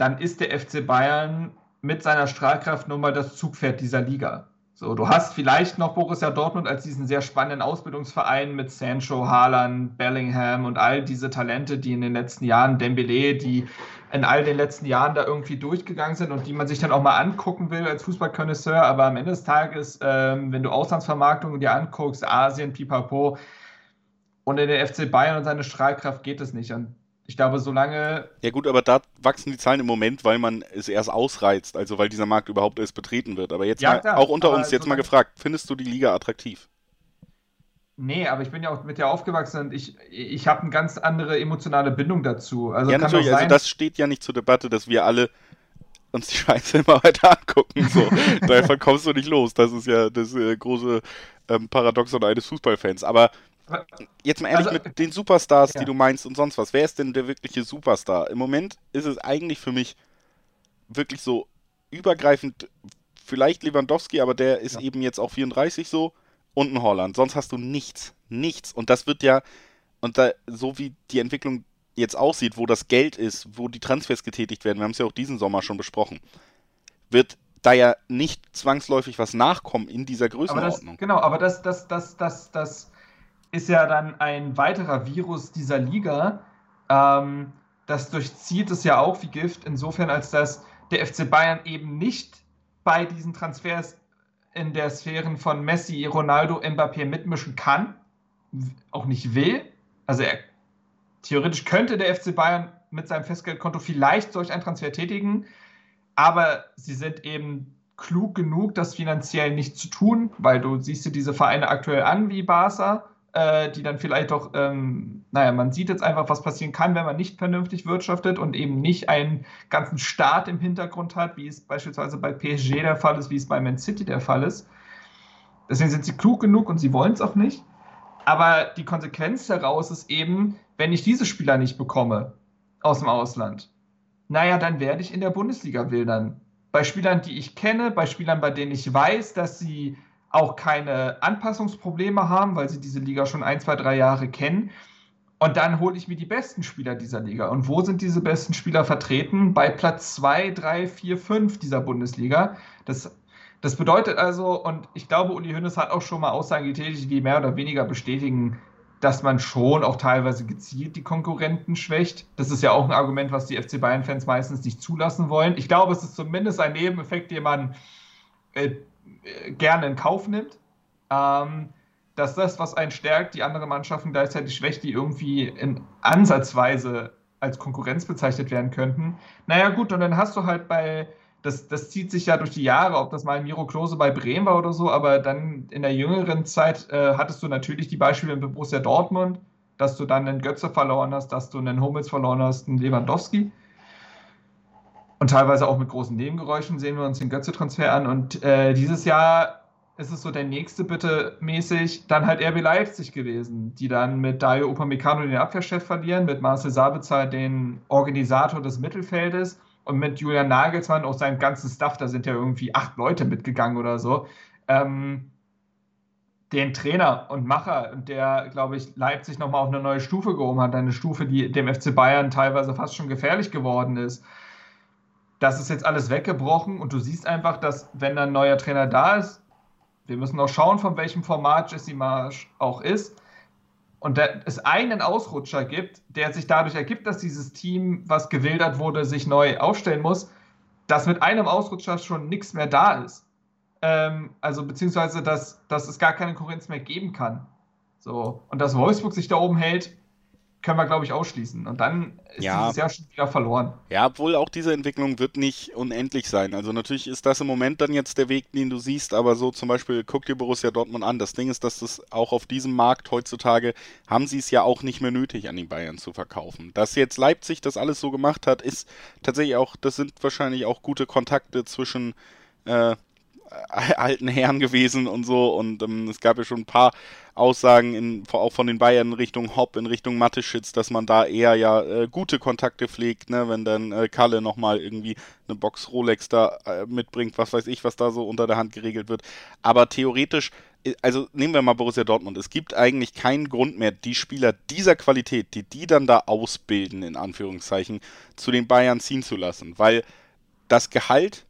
dann ist der FC Bayern mit seiner Strahlkraft nun mal das Zugpferd dieser Liga. So, du hast vielleicht noch Borussia Dortmund als diesen sehr spannenden Ausbildungsverein mit Sancho, Haaland, Bellingham und all diese Talente, die in den letzten Jahren, Dembele, die in all den letzten Jahren da irgendwie durchgegangen sind und die man sich dann auch mal angucken will als Fußballkonnoisseur. Aber am Ende des Tages, ähm, wenn du Auslandsvermarktungen dir anguckst, Asien, Pipapo, und in den FC Bayern und seine Strahlkraft geht es nicht. Und ich glaube, solange. Ja, gut, aber da wachsen die Zahlen im Moment, weil man es erst ausreizt, also weil dieser Markt überhaupt erst betreten wird. Aber jetzt ja, mal, klar, auch unter uns, jetzt mal gefragt, findest du die Liga attraktiv? Nee, aber ich bin ja auch mit dir aufgewachsen und ich, ich habe eine ganz andere emotionale Bindung dazu. Also ja, natürlich, also das steht ja nicht zur Debatte, dass wir alle uns die Scheiße immer weiter angucken. So. Davon kommst du nicht los. Das ist ja das äh, große ähm, Paradoxon eines Fußballfans. Aber Jetzt mal ehrlich also, mit den Superstars, ja. die du meinst und sonst was. Wer ist denn der wirkliche Superstar? Im Moment ist es eigentlich für mich wirklich so übergreifend, vielleicht Lewandowski, aber der ist ja. eben jetzt auch 34 so und ein Holland. Sonst hast du nichts. Nichts. Und das wird ja, und da, so wie die Entwicklung jetzt aussieht, wo das Geld ist, wo die Transfers getätigt werden, wir haben es ja auch diesen Sommer schon besprochen, wird da ja nicht zwangsläufig was nachkommen in dieser Größenordnung. Aber das, genau, aber das, das, das, das, das ist ja dann ein weiterer Virus dieser Liga. Ähm, das durchzieht es ja auch wie Gift, insofern als dass der FC Bayern eben nicht bei diesen Transfers in der Sphären von Messi, Ronaldo, Mbappé mitmischen kann, auch nicht will. Also er, theoretisch könnte der FC Bayern mit seinem Festgeldkonto vielleicht solch einen Transfer tätigen, aber sie sind eben klug genug, das finanziell nicht zu tun, weil du siehst dir diese Vereine aktuell an wie Barca äh, die dann vielleicht doch, ähm, naja, man sieht jetzt einfach, was passieren kann, wenn man nicht vernünftig wirtschaftet und eben nicht einen ganzen Staat im Hintergrund hat, wie es beispielsweise bei PSG der Fall ist, wie es bei Man City der Fall ist. Deswegen sind sie klug genug und sie wollen es auch nicht. Aber die Konsequenz daraus ist eben, wenn ich diese Spieler nicht bekomme aus dem Ausland, naja, dann werde ich in der Bundesliga wildern. Bei Spielern, die ich kenne, bei Spielern, bei denen ich weiß, dass sie auch keine Anpassungsprobleme haben, weil sie diese Liga schon ein, zwei, drei Jahre kennen. Und dann hole ich mir die besten Spieler dieser Liga. Und wo sind diese besten Spieler vertreten? Bei Platz 2, 3, 4, 5 dieser Bundesliga. Das, das bedeutet also, und ich glaube, Uli Hoeneß hat auch schon mal Aussagen getätigt, die mehr oder weniger bestätigen, dass man schon auch teilweise gezielt die Konkurrenten schwächt. Das ist ja auch ein Argument, was die FC Bayern-Fans meistens nicht zulassen wollen. Ich glaube, es ist zumindest ein Nebeneffekt, den man äh, gerne in Kauf nimmt. Ähm, dass das, was einen stärkt, die anderen Mannschaften gleichzeitig schwächt, die irgendwie in Ansatzweise als Konkurrenz bezeichnet werden könnten. Naja, gut, und dann hast du halt bei, das, das zieht sich ja durch die Jahre, ob das mal Miro Klose bei Bremen war oder so, aber dann in der jüngeren Zeit äh, hattest du natürlich die Beispiele mit Borussia Dortmund, dass du dann einen Götze verloren hast, dass du einen Hummels verloren hast, einen Lewandowski. Und teilweise auch mit großen Nebengeräuschen sehen wir uns den Götze-Transfer an. Und äh, dieses Jahr ist es so der nächste bitte mäßig dann halt RB Leipzig gewesen, die dann mit Dario Upamecano den Abwehrchef verlieren, mit Marcel Sabitzer den Organisator des Mittelfeldes und mit Julian Nagelsmann auch seinen ganzen Staff, da sind ja irgendwie acht Leute mitgegangen oder so. Ähm, den Trainer und Macher, der, glaube ich, Leipzig nochmal auf eine neue Stufe gehoben hat, eine Stufe, die dem FC Bayern teilweise fast schon gefährlich geworden ist. Das ist jetzt alles weggebrochen und du siehst einfach, dass, wenn ein neuer Trainer da ist, wir müssen auch schauen, von welchem Format Jesse Marsch auch ist, und es einen Ausrutscher gibt, der sich dadurch ergibt, dass dieses Team, was gewildert wurde, sich neu aufstellen muss, dass mit einem Ausrutscher schon nichts mehr da ist. Ähm, also beziehungsweise, dass, dass es gar keine Konkurrenz mehr geben kann. So. Und dass Wolfsburg sich da oben hält, können wir, glaube ich, ausschließen. Und dann ist ja. dieses Jahr schon wieder verloren. Ja, obwohl auch diese Entwicklung wird nicht unendlich sein. Also natürlich ist das im Moment dann jetzt der Weg, den du siehst, aber so zum Beispiel, guck dir Borussia Dortmund an. Das Ding ist, dass das auch auf diesem Markt heutzutage haben sie es ja auch nicht mehr nötig, an die Bayern zu verkaufen. Dass jetzt Leipzig das alles so gemacht hat, ist tatsächlich auch, das sind wahrscheinlich auch gute Kontakte zwischen äh, alten Herren gewesen und so. Und ähm, es gab ja schon ein paar Aussagen, in, auch von den Bayern in Richtung Hopp, in Richtung Matteschitz, dass man da eher ja äh, gute Kontakte pflegt, ne? wenn dann äh, Kalle nochmal irgendwie eine Box Rolex da äh, mitbringt, was weiß ich, was da so unter der Hand geregelt wird. Aber theoretisch, äh, also nehmen wir mal Borussia Dortmund, es gibt eigentlich keinen Grund mehr, die Spieler dieser Qualität, die die dann da ausbilden, in Anführungszeichen, zu den Bayern ziehen zu lassen, weil das Gehalt,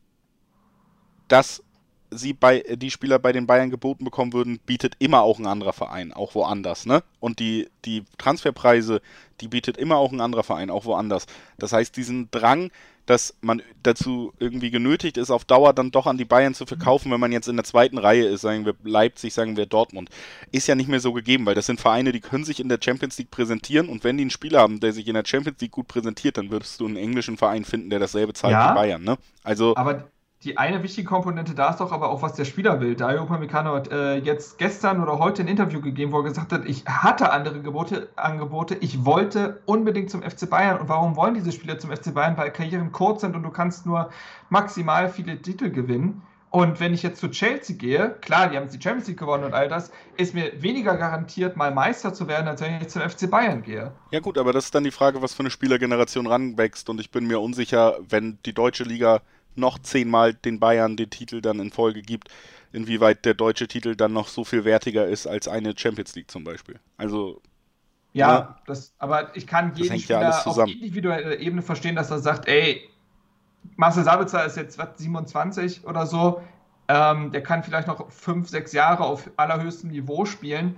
das sie bei die Spieler bei den Bayern geboten bekommen würden, bietet immer auch ein anderer Verein, auch woanders, ne? Und die, die Transferpreise, die bietet immer auch ein anderer Verein, auch woanders. Das heißt, diesen Drang, dass man dazu irgendwie genötigt ist, auf Dauer dann doch an die Bayern zu verkaufen, wenn man jetzt in der zweiten Reihe ist, sagen wir Leipzig, sagen wir Dortmund, ist ja nicht mehr so gegeben, weil das sind Vereine, die können sich in der Champions League präsentieren und wenn die einen Spieler haben, der sich in der Champions League gut präsentiert, dann würdest du einen englischen Verein finden, der dasselbe zahlt ja, wie Bayern, ne? Also aber die eine wichtige Komponente da ist doch aber auch, was der Spieler will. Dario Upamecano hat äh, jetzt gestern oder heute ein Interview gegeben, wo er gesagt hat, ich hatte andere Gebote, Angebote, ich wollte unbedingt zum FC Bayern. Und warum wollen diese Spieler zum FC Bayern? Weil Karrieren kurz sind und du kannst nur maximal viele Titel gewinnen. Und wenn ich jetzt zu Chelsea gehe, klar, die haben die Champions League gewonnen und all das, ist mir weniger garantiert, mal Meister zu werden, als wenn ich zum FC Bayern gehe. Ja gut, aber das ist dann die Frage, was für eine Spielergeneration ranwächst. Und ich bin mir unsicher, wenn die deutsche Liga noch zehnmal den Bayern den Titel dann in Folge gibt, inwieweit der deutsche Titel dann noch so viel wertiger ist als eine Champions League zum Beispiel. Also. Ja, ja ne? das, aber ich kann jeden Spieler ja auf individueller Ebene verstehen, dass er sagt, ey, Marcel Sabitzer ist jetzt was, 27 oder so, ähm, der kann vielleicht noch fünf, sechs Jahre auf allerhöchstem Niveau spielen.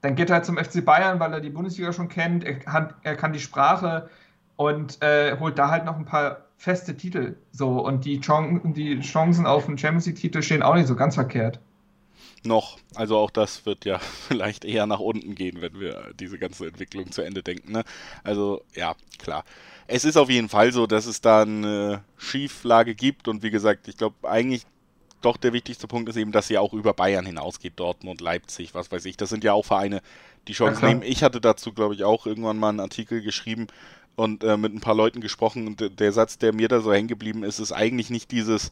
Dann geht er halt zum FC Bayern, weil er die Bundesliga schon kennt, er kann, er kann die Sprache und äh, holt da halt noch ein paar feste Titel. So, und die, Chance, die Chancen auf einen Champions League-Titel stehen auch nicht so ganz verkehrt. Noch. Also auch das wird ja vielleicht eher nach unten gehen, wenn wir diese ganze Entwicklung zu Ende denken. Ne? Also ja, klar. Es ist auf jeden Fall so, dass es da eine Schieflage gibt und wie gesagt, ich glaube eigentlich doch der wichtigste Punkt ist eben, dass sie auch über Bayern hinausgeht, Dortmund, Leipzig, was weiß ich. Das sind ja auch Vereine, die Chancen ja, nehmen. Ich hatte dazu, glaube ich, auch irgendwann mal einen Artikel geschrieben, und äh, mit ein paar Leuten gesprochen und der Satz, der mir da so hängen geblieben ist, ist eigentlich nicht dieses,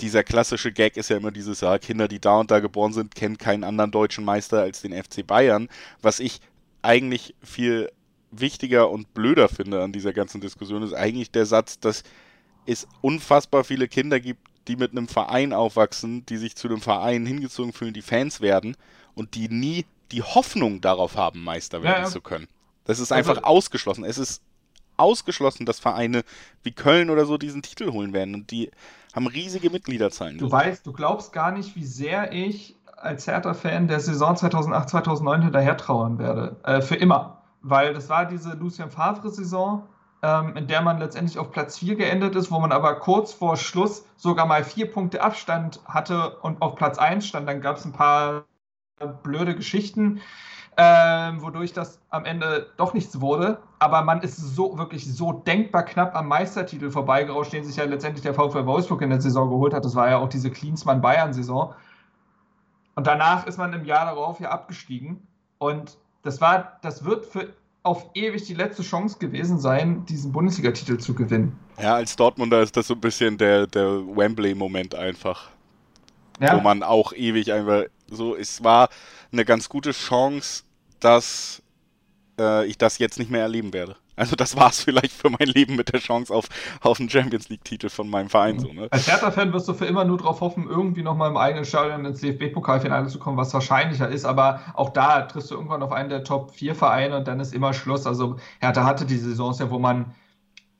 dieser klassische Gag ist ja immer dieses, ja, Kinder, die da und da geboren sind, kennen keinen anderen deutschen Meister als den FC Bayern, was ich eigentlich viel wichtiger und blöder finde an dieser ganzen Diskussion, ist eigentlich der Satz, dass es unfassbar viele Kinder gibt, die mit einem Verein aufwachsen, die sich zu einem Verein hingezogen fühlen, die Fans werden und die nie die Hoffnung darauf haben, Meister werden ja, ja. zu können. Das ist einfach also, ausgeschlossen. Es ist ausgeschlossen, dass Vereine wie Köln oder so diesen Titel holen werden. Und die haben riesige Mitgliederzahlen. Du weißt, du glaubst gar nicht, wie sehr ich als Hertha-Fan der Saison 2008, 2009 hinterher trauern werde. Äh, für immer. Weil das war diese Lucien Favre-Saison, ähm, in der man letztendlich auf Platz 4 geendet ist, wo man aber kurz vor Schluss sogar mal vier Punkte Abstand hatte und auf Platz 1 stand. Dann gab es ein paar blöde Geschichten ähm, wodurch das am Ende doch nichts wurde. Aber man ist so wirklich so denkbar knapp am Meistertitel vorbeigerauscht, den sich ja letztendlich der VfL Wolfsburg in der Saison geholt hat. Das war ja auch diese Klinsmann-Bayern-Saison. Und danach ist man im Jahr darauf ja abgestiegen. Und das war, das wird für auf ewig die letzte Chance gewesen sein, diesen Bundesliga-Titel zu gewinnen. Ja, als Dortmunder ist das so ein bisschen der, der Wembley-Moment einfach. Ja. Wo man auch ewig einfach so, es war eine ganz gute Chance, dass äh, ich das jetzt nicht mehr erleben werde. Also das war es vielleicht für mein Leben mit der Chance auf, auf einen Champions League-Titel von meinem Verein. So, ne? Als Hertha-Fan wirst du für immer nur darauf hoffen, irgendwie nochmal im eigenen Stadion ins DFB-Pokalfinale zu kommen, was wahrscheinlicher ist. Aber auch da triffst du irgendwann auf einen der Top-4-Vereine und dann ist immer Schluss. Also Hertha hatte die Saisons ja, wo man,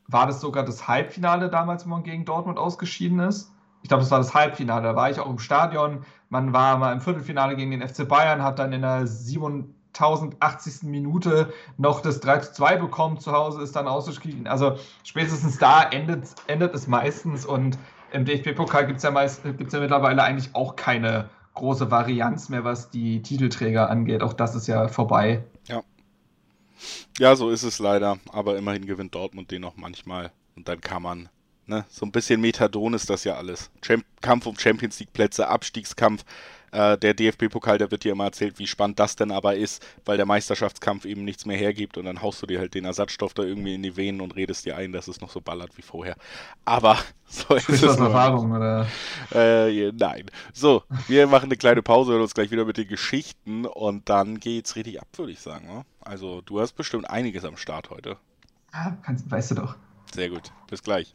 war das sogar das Halbfinale damals, wo man gegen Dortmund ausgeschieden ist? Ich glaube, das war das Halbfinale. Da war ich auch im Stadion. Man war mal im Viertelfinale gegen den FC Bayern, hat dann in der 7 1080. Minute noch das 3 zu 2 bekommen zu Hause, ist dann ausgeschieden. Also spätestens da endet, endet es meistens und im DFB-Pokal gibt es ja, ja mittlerweile eigentlich auch keine große Varianz mehr, was die Titelträger angeht. Auch das ist ja vorbei. Ja. Ja, so ist es leider. Aber immerhin gewinnt Dortmund den noch manchmal. Und dann kann man, ne, so ein bisschen Methadon ist das ja alles. Champ Kampf um Champions League Plätze, Abstiegskampf äh, der DFB-Pokal, da wird dir immer erzählt, wie spannend das denn aber ist, weil der Meisterschaftskampf eben nichts mehr hergibt und dann haust du dir halt den Ersatzstoff da irgendwie in die Venen und redest dir ein, dass es noch so ballert wie vorher. Aber so ist es. Erfahrung, oder? Äh, nein. So, wir machen eine kleine Pause, hören uns gleich wieder mit den Geschichten und dann geht's richtig ab, würde ich sagen. Ne? Also, du hast bestimmt einiges am Start heute. Ah, kannst, weißt du doch. Sehr gut. Bis gleich.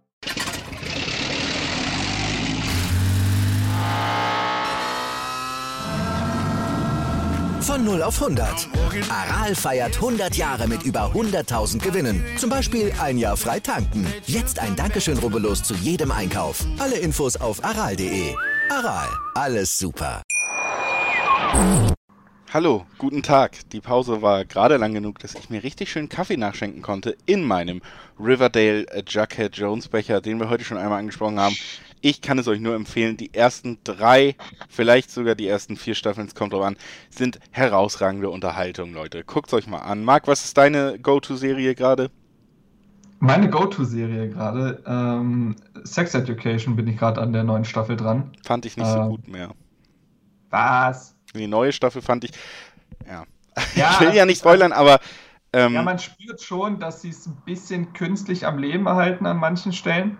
Von 0 auf 100. Aral feiert 100 Jahre mit über 100.000 Gewinnen. Zum Beispiel ein Jahr frei tanken. Jetzt ein Dankeschön, rubbellos zu jedem Einkauf. Alle Infos auf aral.de. Aral, alles super. Hallo, guten Tag. Die Pause war gerade lang genug, dass ich mir richtig schön Kaffee nachschenken konnte in meinem Riverdale Jughead Jones Becher, den wir heute schon einmal angesprochen haben. Ich kann es euch nur empfehlen. Die ersten drei, vielleicht sogar die ersten vier Staffeln, es kommt drauf an, sind herausragende Unterhaltung, Leute. Guckt es euch mal an. Marc, was ist deine Go-To-Serie gerade? Meine Go-To-Serie gerade, ähm, Sex Education bin ich gerade an der neuen Staffel dran. Fand ich nicht ähm, so gut mehr. Was? Die neue Staffel fand ich, ja. ja ich will ja nicht spoilern, aber ähm, ja, man spürt schon, dass sie es ein bisschen künstlich am Leben erhalten an manchen Stellen.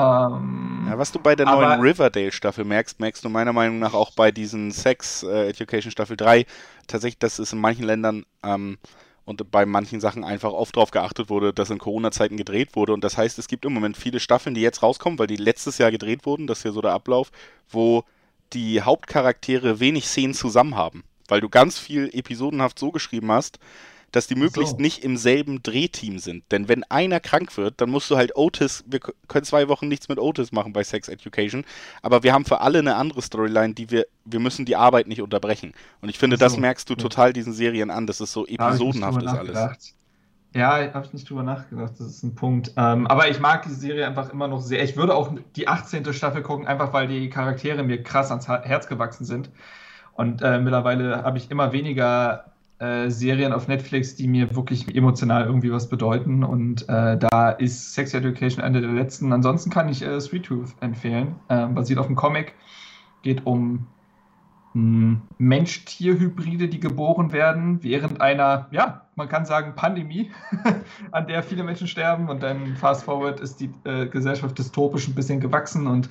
Ähm, ja, was du bei der neuen Riverdale-Staffel merkst, merkst du meiner Meinung nach auch bei diesen Sex äh, Education Staffel 3 tatsächlich, dass es in manchen Ländern ähm, und bei manchen Sachen einfach oft darauf geachtet wurde, dass in Corona-Zeiten gedreht wurde. Und das heißt, es gibt im Moment viele Staffeln, die jetzt rauskommen, weil die letztes Jahr gedreht wurden, das ist ja so der Ablauf, wo die Hauptcharaktere wenig Szenen zusammen haben. Weil du ganz viel episodenhaft so geschrieben hast, dass die möglichst so. nicht im selben Drehteam sind. Denn wenn einer krank wird, dann musst du halt Otis, wir können zwei Wochen nichts mit Otis machen bei Sex Education, aber wir haben für alle eine andere Storyline, die wir, wir müssen die Arbeit nicht unterbrechen. Und ich finde, so. das merkst du total diesen Serien an, dass es so episodenhaft ist alles. Ja, habe ich nicht drüber nachgedacht, das ist ein Punkt. Ähm, aber ich mag die Serie einfach immer noch sehr. Ich würde auch die 18. Staffel gucken, einfach weil die Charaktere mir krass ans Herz gewachsen sind. Und äh, mittlerweile habe ich immer weniger äh, Serien auf Netflix, die mir wirklich emotional irgendwie was bedeuten. Und äh, da ist Sex Education eine der letzten. Ansonsten kann ich äh, Sweet Tooth empfehlen. Ähm, basiert auf einem Comic. Geht um hm, Mensch-Tier-Hybride, die geboren werden während einer, ja, man kann sagen, Pandemie, an der viele Menschen sterben. Und dann fast forward ist die äh, Gesellschaft dystopisch ein bisschen gewachsen und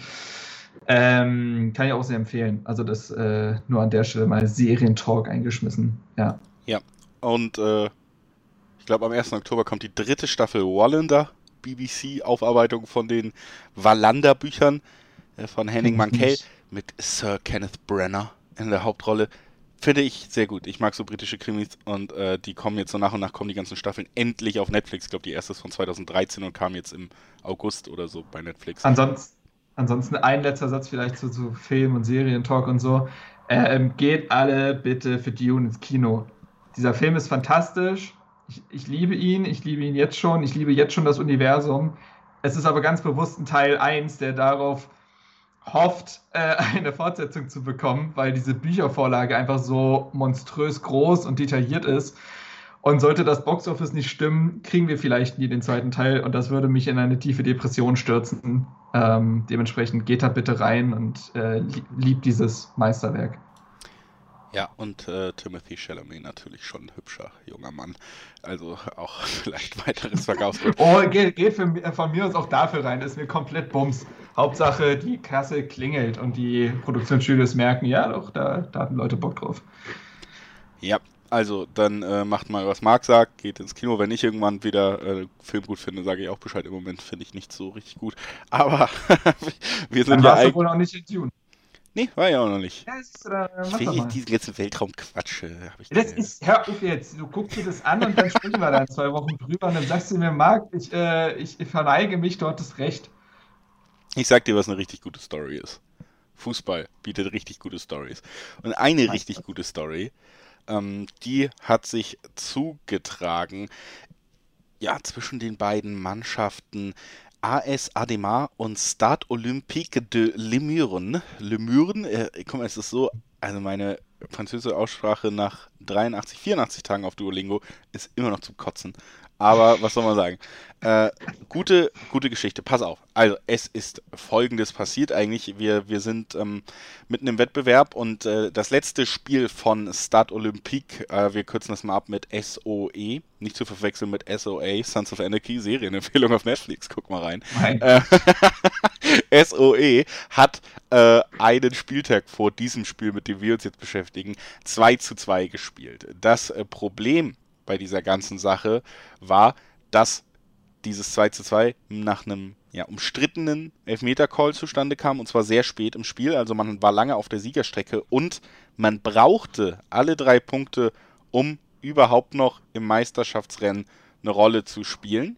ähm, kann ich auch sehr empfehlen. Also das äh, nur an der Stelle mal Serientalk eingeschmissen. Ja. Ja, und äh, ich glaube, am 1. Oktober kommt die dritte Staffel Wallander, BBC-Aufarbeitung von den Wallander-Büchern äh, von Henning Mankell mit Sir Kenneth Brenner in der Hauptrolle. Finde ich sehr gut. Ich mag so britische Krimis und äh, die kommen jetzt so nach und nach, kommen die ganzen Staffeln endlich auf Netflix. Ich glaube, die erste ist von 2013 und kam jetzt im August oder so bei Netflix. Ansonsten, ansonsten ein letzter Satz vielleicht zu, zu Film- und Serientalk und so. Ähm, geht alle bitte für Dune ins Kino dieser Film ist fantastisch. Ich, ich, liebe ihn, ich liebe ihn jetzt schon, ich liebe jetzt schon das Universum. Es ist aber ganz bewusst ein Teil 1, der darauf hofft, äh, eine Fortsetzung zu bekommen, weil diese Büchervorlage einfach so monströs groß und detailliert ist. Und sollte das Boxoffice nicht stimmen, kriegen wir vielleicht nie den zweiten Teil und das würde mich in eine tiefe Depression stürzen. Ähm, dementsprechend geht da bitte rein und äh, liebt dieses Meisterwerk. Ja, und äh, Timothy Chalamet natürlich schon ein hübscher junger Mann. Also auch vielleicht weiteres Verkaufsgut. oh, geht, geht für, von mir aus auch dafür rein. Das ist mir komplett Bums. Hauptsache, die Kasse klingelt und die Produktionsstudios merken, ja doch, da, da hatten Leute Bock drauf. Ja, also dann äh, macht mal, was Marc sagt, geht ins Kino. Wenn ich irgendwann wieder äh, Film gut finde, sage ich auch Bescheid. Im Moment finde ich nicht so richtig gut. Aber wir sind dann ja eigentlich... wohl auch nicht in Dune. Nee, war ja auch noch nicht. Ja, ist, äh, ich will diesen ganzen Weltraumquatsch. Äh, das ist, hör auf jetzt, du guckst dir das an und dann sprechen wir da in zwei Wochen drüber und dann sagst du mir, Marc, ich, äh, ich, ich verneige mich, du hattest recht. Ich sag dir, was eine richtig gute Story ist. Fußball bietet richtig gute Stories. Und eine Was richtig das? gute Story, ähm, die hat sich zugetragen, ja, zwischen den beiden Mannschaften AS Ademar und Stade Olympique de Lemurren. Lemurren, äh, mal, es ist so, also meine französische Aussprache nach 83, 84 Tagen auf Duolingo ist immer noch zum Kotzen. Aber was soll man sagen? Äh, gute, gute Geschichte. Pass auf. Also, es ist folgendes passiert eigentlich. Wir, wir sind ähm, mitten im Wettbewerb und äh, das letzte Spiel von Stade Olympique, äh, wir kürzen das mal ab mit SOE, nicht zu verwechseln mit SOA, Sons of Anarchy, Serienempfehlung auf Netflix, guck mal rein. SOE äh, hat äh, einen Spieltag vor diesem Spiel, mit dem wir uns jetzt beschäftigen, 2 zu 2 gespielt. Das äh, Problem bei dieser ganzen Sache war, dass dieses 2 zu 2 nach einem ja, umstrittenen Elfmeter-Call zustande kam und zwar sehr spät im Spiel. Also man war lange auf der Siegerstrecke und man brauchte alle drei Punkte, um überhaupt noch im Meisterschaftsrennen eine Rolle zu spielen.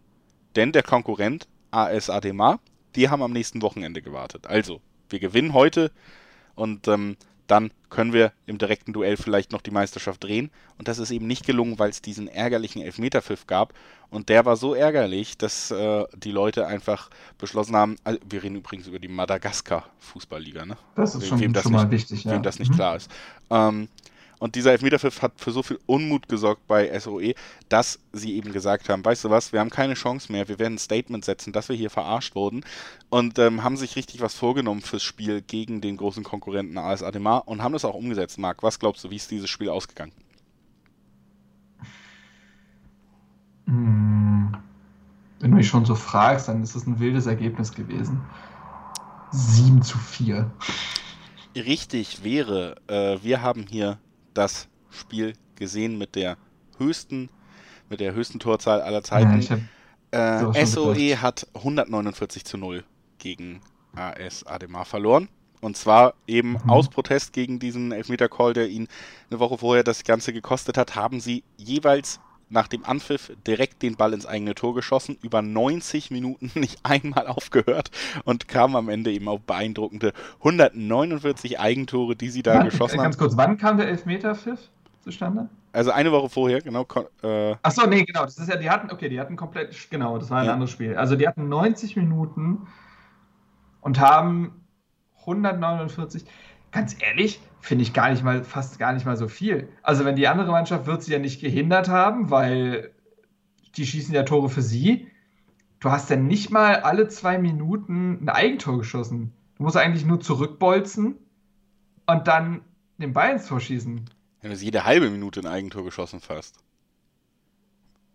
Denn der Konkurrent AS Ademar, die haben am nächsten Wochenende gewartet. Also, wir gewinnen heute und ähm, dann können wir im direkten Duell vielleicht noch die Meisterschaft drehen. Und das ist eben nicht gelungen, weil es diesen ärgerlichen Elfmeterpfiff gab. Und der war so ärgerlich, dass äh, die Leute einfach beschlossen haben, also wir reden übrigens über die Madagaskar-Fußballliga, ne? Das ist schon, wem das schon nicht, mal wichtig, ja. Wem das nicht mhm. klar ist. Ähm, und dieser Elfmeterpfiff hat für so viel Unmut gesorgt bei SOE, dass sie eben gesagt haben, weißt du was, wir haben keine Chance mehr, wir werden ein Statement setzen, dass wir hier verarscht wurden und ähm, haben sich richtig was vorgenommen fürs Spiel gegen den großen Konkurrenten AS Ademar und haben das auch umgesetzt. Marc, was glaubst du, wie ist dieses Spiel ausgegangen? Hm, wenn du mich schon so fragst, dann ist es ein wildes Ergebnis gewesen. 7 zu 4. Richtig wäre, äh, wir haben hier das Spiel gesehen mit der höchsten, mit der höchsten Torzahl aller Zeiten. Ja, äh, SOE hat 149 zu 0 gegen AS Ademar verloren. Und zwar eben mhm. aus Protest gegen diesen Elfmeter-Call, der ihn eine Woche vorher das Ganze gekostet hat, haben sie jeweils nach dem Anpfiff direkt den Ball ins eigene Tor geschossen, über 90 Minuten nicht einmal aufgehört und kamen am Ende eben auf beeindruckende 149 Eigentore, die sie da wann, geschossen haben. Ganz kurz, wann kam der Elfmeter-Pfiff zustande? Also eine Woche vorher, genau. Äh Achso, nee, genau. Das ist ja, die hatten, okay, die hatten komplett, genau, das war ein ja. anderes Spiel. Also die hatten 90 Minuten und haben 149. Ganz ehrlich, finde ich gar nicht mal, fast gar nicht mal so viel. Also wenn die andere Mannschaft wird sie ja nicht gehindert haben, weil die schießen ja Tore für sie. Du hast ja nicht mal alle zwei Minuten ein Eigentor geschossen. Du musst eigentlich nur zurückbolzen und dann den Ball ins Tor schießen. Du hast jede halbe Minute ein Eigentor geschossen fast.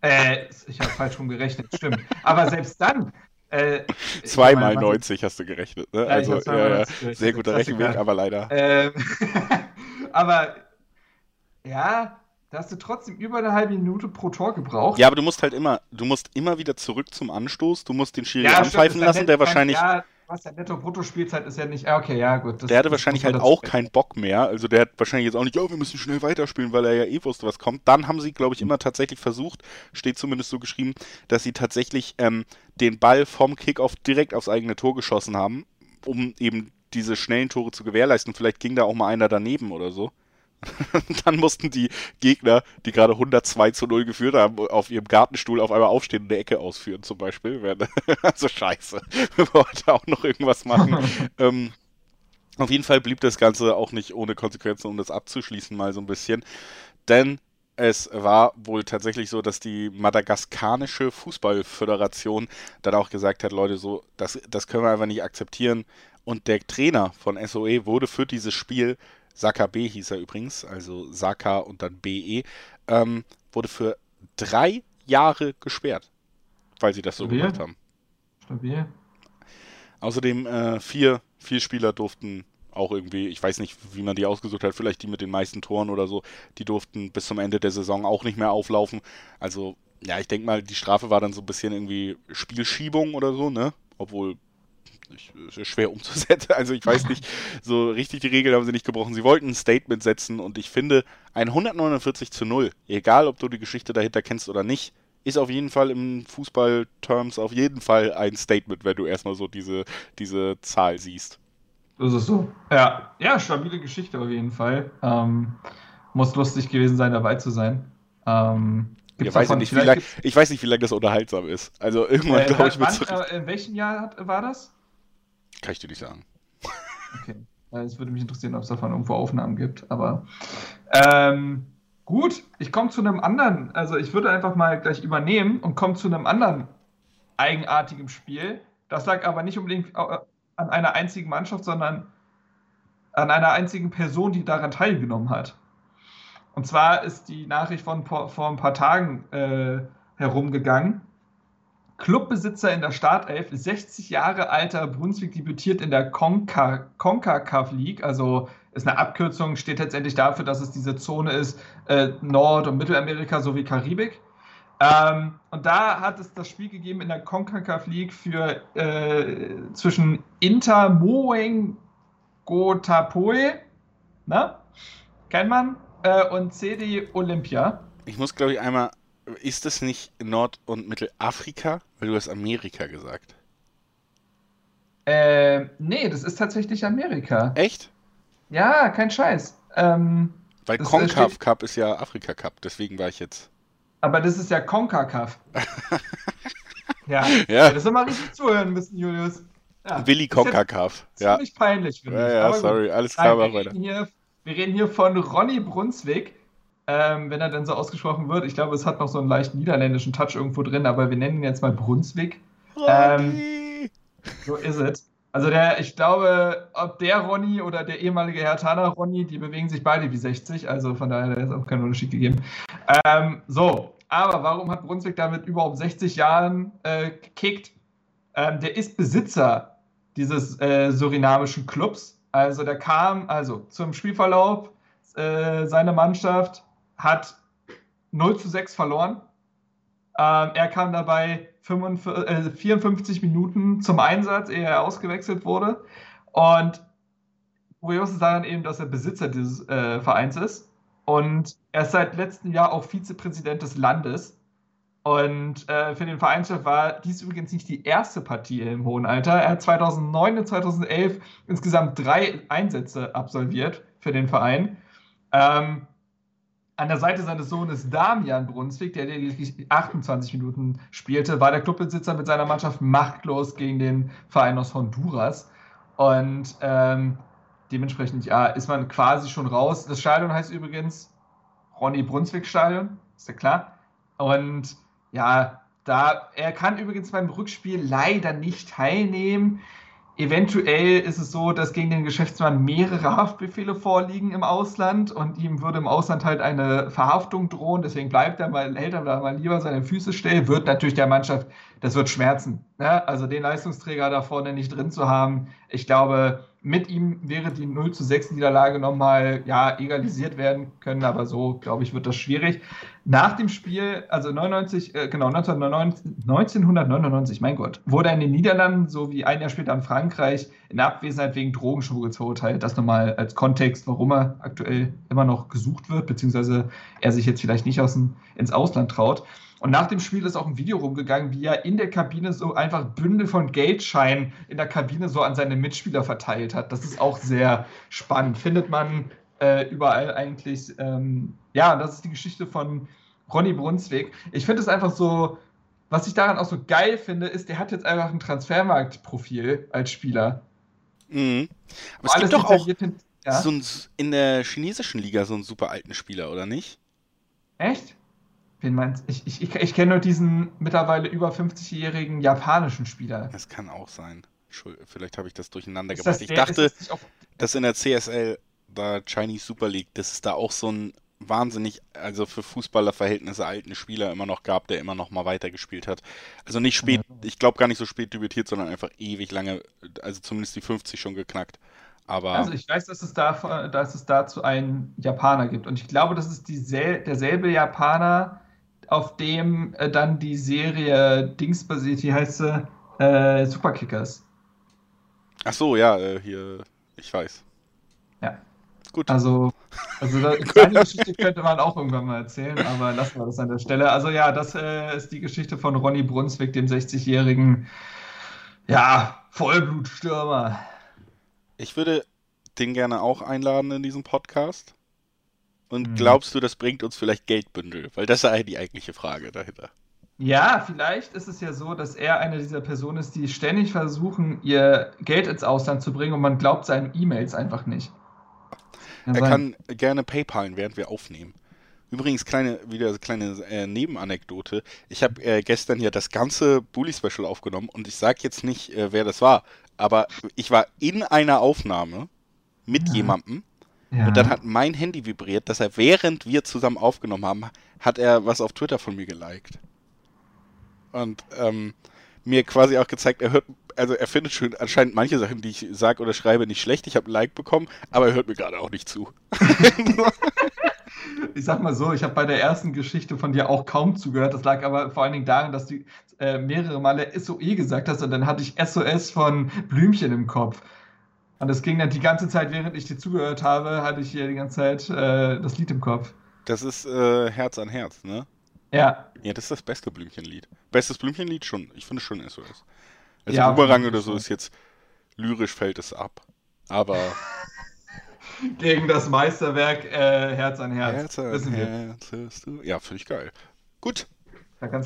Äh, ich habe falsch rum gerechnet, stimmt. Aber selbst dann, äh, Zweimal 90 hast du gerechnet, ne? Ja, also, ja, ja, sehr guter Rechenweg, aber leider. Ähm, aber ja, da hast du trotzdem über eine halbe Minute pro Tor gebraucht. Ja, aber du musst halt immer, du musst immer wieder zurück zum Anstoß, du musst den Schiri ja, anpfeifen lassen, der wahrscheinlich. Ja, was der Netto-Brutto-Spielzeit ist ja nicht. Okay, ja, gut. Das, der hatte wahrscheinlich halt auch keinen Bock mehr. Also der hat wahrscheinlich jetzt auch nicht, ja, wir müssen schnell weiterspielen, weil er ja eh wusste, was kommt. Dann haben sie, glaube ich, immer tatsächlich versucht, steht zumindest so geschrieben, dass sie tatsächlich ähm, den Ball vom Kickoff direkt aufs eigene Tor geschossen haben, um eben diese schnellen Tore zu gewährleisten. Vielleicht ging da auch mal einer daneben oder so. dann mussten die Gegner, die gerade 102 zu 0 geführt haben, auf ihrem Gartenstuhl auf einmal aufstehen und eine Ecke ausführen, zum Beispiel. also scheiße. Wir wollten auch noch irgendwas machen. ähm, Auf jeden Fall blieb das Ganze auch nicht ohne Konsequenzen, um das abzuschließen, mal so ein bisschen. Denn es war wohl tatsächlich so, dass die madagaskanische Fußballföderation dann auch gesagt hat, Leute, so, das, das können wir einfach nicht akzeptieren. Und der Trainer von SOE wurde für dieses Spiel, Saka B hieß er übrigens, also Saka und dann BE, ähm, wurde für drei Jahre gesperrt, weil sie das so Stabil. gemacht haben. Stabil. Außerdem äh, vier, vier Spieler durften auch irgendwie, ich weiß nicht, wie man die ausgesucht hat, vielleicht die mit den meisten Toren oder so, die durften bis zum Ende der Saison auch nicht mehr auflaufen. Also, ja, ich denke mal, die Strafe war dann so ein bisschen irgendwie Spielschiebung oder so, ne? Obwohl, ich, ist schwer umzusetzen. Also ich weiß nicht, so richtig die Regel haben sie nicht gebrochen. Sie wollten ein Statement setzen und ich finde, ein 149 zu 0, egal ob du die Geschichte dahinter kennst oder nicht, ist auf jeden Fall im Fußball-Terms auf jeden Fall ein Statement, wenn du erstmal so diese, diese Zahl siehst. Das ist so. Ja, ja, stabile Geschichte auf jeden Fall. Ähm, muss lustig gewesen sein, dabei zu sein. Ähm, ja, weiß ich, nicht, wie lang, ich weiß nicht, wie lange das unterhaltsam ist. Also irgendwann, äh, glaube ich, wird äh, In welchem Jahr hat, war das? Kann ich dir nicht sagen. Okay. Es würde mich interessieren, ob es davon irgendwo Aufnahmen gibt. Aber ähm, gut, ich komme zu einem anderen. Also ich würde einfach mal gleich übernehmen und komme zu einem anderen eigenartigen Spiel. Das lag aber nicht unbedingt äh, an einer einzigen Mannschaft, sondern an einer einzigen Person, die daran teilgenommen hat. Und zwar ist die Nachricht von vor ein paar Tagen äh, herumgegangen. Clubbesitzer in der Startelf, 60 Jahre alter Brunswick debütiert in der CONCACAF League, also ist eine Abkürzung, steht letztendlich dafür, dass es diese Zone ist, äh, Nord- und Mittelamerika sowie Karibik. Ähm, und da hat es das Spiel gegeben in der CONCACAF League für äh, zwischen Inter Moeng Gotapoe, ne? Kennt man? Äh, und CD Olympia. Ich muss, glaube ich, einmal. Ist das nicht Nord- und Mittelafrika? Weil du hast Amerika gesagt. Äh, nee, das ist tatsächlich Amerika. Echt? Ja, kein Scheiß. Ähm, Weil CONCAF Cup ist ja Afrika Cup, deswegen war ich jetzt. Aber das ist ja CONCACAF. ja. ja. Das soll mal richtig zuhören müssen, Julius. Ja. Willi CONCACAF. Ja. Ziemlich peinlich, finde ja, ich. Ja, sorry, alles klar, Nein, wir, reden hier, wir reden hier von Ronny Brunswick. Ähm, wenn er denn so ausgesprochen wird. Ich glaube, es hat noch so einen leicht niederländischen Touch irgendwo drin, aber wir nennen ihn jetzt mal Brunswick. Ähm, so ist es. Also der, ich glaube, ob der Ronny oder der ehemalige Hertaner Ronny, die bewegen sich beide wie 60, also von daher ist auch kein Unterschied gegeben. Ähm, so, aber warum hat Brunswick damit überhaupt 60 Jahren äh, gekickt? Ähm, der ist Besitzer dieses äh, surinamischen Clubs. Also der kam, also zum Spielverlauf, äh, seine Mannschaft hat 0 zu 6 verloren. Ähm, er kam dabei 55, äh, 54 Minuten zum Einsatz, ehe er ausgewechselt wurde. Und kurios ist daran eben, dass er Besitzer dieses äh, Vereins ist. Und er ist seit letztem Jahr auch Vizepräsident des Landes. Und äh, für den Vereinschef war dies übrigens nicht die erste Partie im hohen Alter. Er hat 2009 und 2011 insgesamt drei Einsätze absolviert für den Verein. Ähm, an der Seite seines Sohnes Damian Brunswick, der lediglich 28 Minuten spielte, war der Clubbesitzer mit seiner Mannschaft machtlos gegen den Verein aus Honduras. Und ähm, dementsprechend, ja, ist man quasi schon raus. Das Stadion heißt übrigens Ronny Brunswick Stadion, ist ja klar. Und ja, da, er kann übrigens beim Rückspiel leider nicht teilnehmen. Eventuell ist es so, dass gegen den Geschäftsmann mehrere Haftbefehle vorliegen im Ausland und ihm würde im Ausland halt eine Verhaftung drohen. Deswegen bleibt er mal, hält er mal lieber seine Füße still. Wird natürlich der Mannschaft, das wird schmerzen. Ne? Also den Leistungsträger da vorne nicht drin zu haben. Ich glaube, mit ihm wäre die 0 zu 6 Niederlage nochmal ja, egalisiert werden können, aber so, glaube ich, wird das schwierig. Nach dem Spiel, also 99, äh, genau, 1999, mein Gott, wurde er in den Niederlanden sowie ein Jahr später in Frankreich in Abwesenheit wegen Drogenschmuggels verurteilt. Das nochmal als Kontext, warum er aktuell immer noch gesucht wird, beziehungsweise er sich jetzt vielleicht nicht aus ins Ausland traut. Und nach dem Spiel ist auch ein Video rumgegangen, wie er in der Kabine so einfach Bündel von Geldscheinen in der Kabine so an seine Mitspieler verteilt hat. Das ist auch sehr spannend. Findet man äh, überall eigentlich. Ähm, ja, das ist die Geschichte von Ronny Brunswick. Ich finde es einfach so, was ich daran auch so geil finde, ist, der hat jetzt einfach ein Transfermarktprofil als Spieler. Mhm. Aber es gibt doch auch ja? so ein, in der chinesischen Liga so einen super alten Spieler, oder nicht? Echt? Wen meinst ich, ich, ich, ich kenne nur diesen mittlerweile über 50-jährigen japanischen Spieler. Das kann auch sein. Vielleicht habe ich das durcheinander Ist gebracht. das Ich dachte, das auch, dass in der CSL, da Chinese Super League, dass es da auch so ein wahnsinnig, also für Fußballerverhältnisse alten Spieler immer noch gab, der immer noch mal weitergespielt hat. Also nicht spät, ich glaube gar nicht so spät debütiert, sondern einfach ewig lange, also zumindest die 50 schon geknackt. Aber also ich weiß, dass es, da, dass es dazu einen Japaner gibt. Und ich glaube, das ist diesel, derselbe Japaner, auf dem äh, dann die Serie Dings basiert, die heißt sie äh, Superkickers. ach so, ja, äh, hier, ich weiß. Ja. Gut. Also, also da, seine Geschichte könnte man auch irgendwann mal erzählen, aber lassen wir das an der Stelle. Also ja, das äh, ist die Geschichte von Ronny Brunswick, dem 60-jährigen, ja, Vollblutstürmer. Ich würde den gerne auch einladen in diesen Podcast. Und Mhm. glaubst du, das bringt uns vielleicht Geldbündel? Weil das ist ja die eigentliche Frage dahinter. Ja, vielleicht ist es ja so, dass er eine dieser Personen ist, die ständig versuchen, ihr Geld ins Ausland zu bringen und man glaubt seinen E-Mails einfach nicht. Kann Er sein. kann gerne PayPalen, während wir aufnehmen. Übrigens, kleine, wieder so kleine äh, Nebenanekdote. Ich habe äh, gestern ja das ganze Bully-Special aufgenommen und ich sage jetzt nicht, äh, wer das war, aber ich war in einer Aufnahme mit Ja. jemandem ja. und dann hat mein Handy vibriert, dass er, während wir zusammen aufgenommen haben, hat er was auf Twitter von mir geliked. Und ähm, mir quasi auch gezeigt, er hört, also er findet schon anscheinend manche Sachen, die ich sage oder schreibe, nicht schlecht. Ich habe ein Like bekommen, aber er hört mir gerade auch nicht zu. Ich sag mal so, ich habe bei der ersten Geschichte von dir auch kaum zugehört. Das lag aber vor allen Dingen daran, dass du äh, mehrere Male SOE gesagt hast und dann hatte ich SOS von Blümchen im Kopf. Und das ging dann die ganze Zeit, während ich dir zugehört habe, hatte ich hier die ganze Zeit äh, das Lied im Kopf. Das ist äh, Herz an Herz, ne? Ja, Ja, das ist das beste Blümchenlied. Bestes Blümchenlied schon. Ich finde schon SOS. Also Ja, Boomerang finde oder so ist jetzt lyrisch fällt es ab. Aber gegen das Meisterwerk äh, Herz an Herz. Herz an wissen wir. Herz du. Ja, finde ich geil. Gut,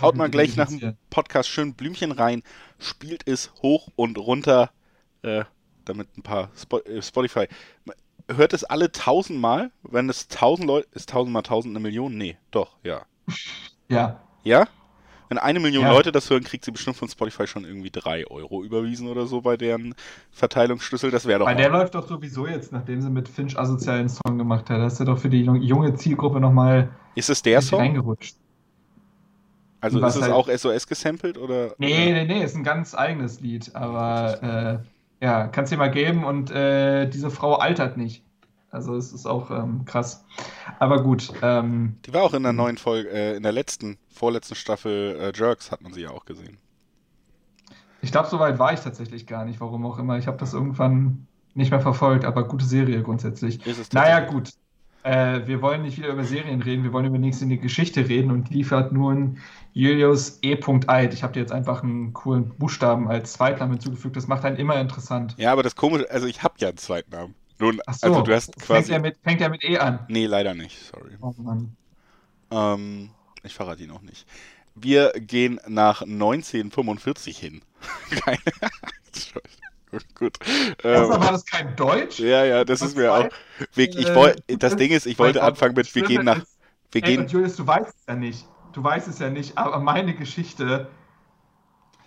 haut mal gleich nach dem. Podcast schön Blümchen rein, spielt es hoch und runter, äh, damit ein paar äh, Spotify. Hört es alle tausendmal? Wenn es tausend Leute, ist tausendmal tausend eine Million? Nee, doch, ja. Ja, Ja? Wenn eine Million Ja. Leute das hören, kriegt sie bestimmt von Spotify schon irgendwie drei Euro überwiesen oder so bei deren Verteilungsschlüssel. Das wäre doch weil mal- der läuft doch sowieso jetzt, nachdem sie mit Finch asozialen Song gemacht hat. Da ist er doch für die jung- junge Zielgruppe nochmal Ist es der Song? reingerutscht. Also Was ist es halt- auch SOS gesampelt oder? Nee, nee, nee, ist ein ganz eigenes Lied, aber ja, kannst dir mal geben und äh, diese Frau altert nicht. Also es ist auch ähm, krass. Aber gut, ähm, Die war auch in der neuen Folge, äh, in der letzten, vorletzten Staffel äh, Jerks hat man sie ja auch gesehen. ich glaube, so weit war ich tatsächlich gar nicht, warum auch immer. Ich habe das irgendwann nicht mehr verfolgt, aber gute Serie grundsätzlich. Ist es Naja, gut. Äh, wir wollen nicht wieder über Serien reden, wir wollen über nächste Geschichte reden und liefert nun Julius E. Eid. Ich habe dir jetzt einfach einen coolen Buchstaben als Zweitname hinzugefügt. Das macht einen immer interessant. Ja, aber das komische, also ich habe ja einen zweiten Namen. Nun, Ach so, also du hast fängt quasi. er mit, fängt er mit E an. Nee, leider nicht, sorry. Oh Mann. Ähm, ich verrate ihn auch nicht. Wir gehen nach 1945 hin. Keine. Gut, gut. Erstmal Ähm, war das kein Deutsch. ja, ja, das ist mir auch. Wir, ich Äh, das Ding ist, ich wollte anfangen mit, wir gehen nach, ist- wir Ey, gehen, Julius, du weißt es ja nicht. Du weißt es ja nicht, aber meine Geschichte,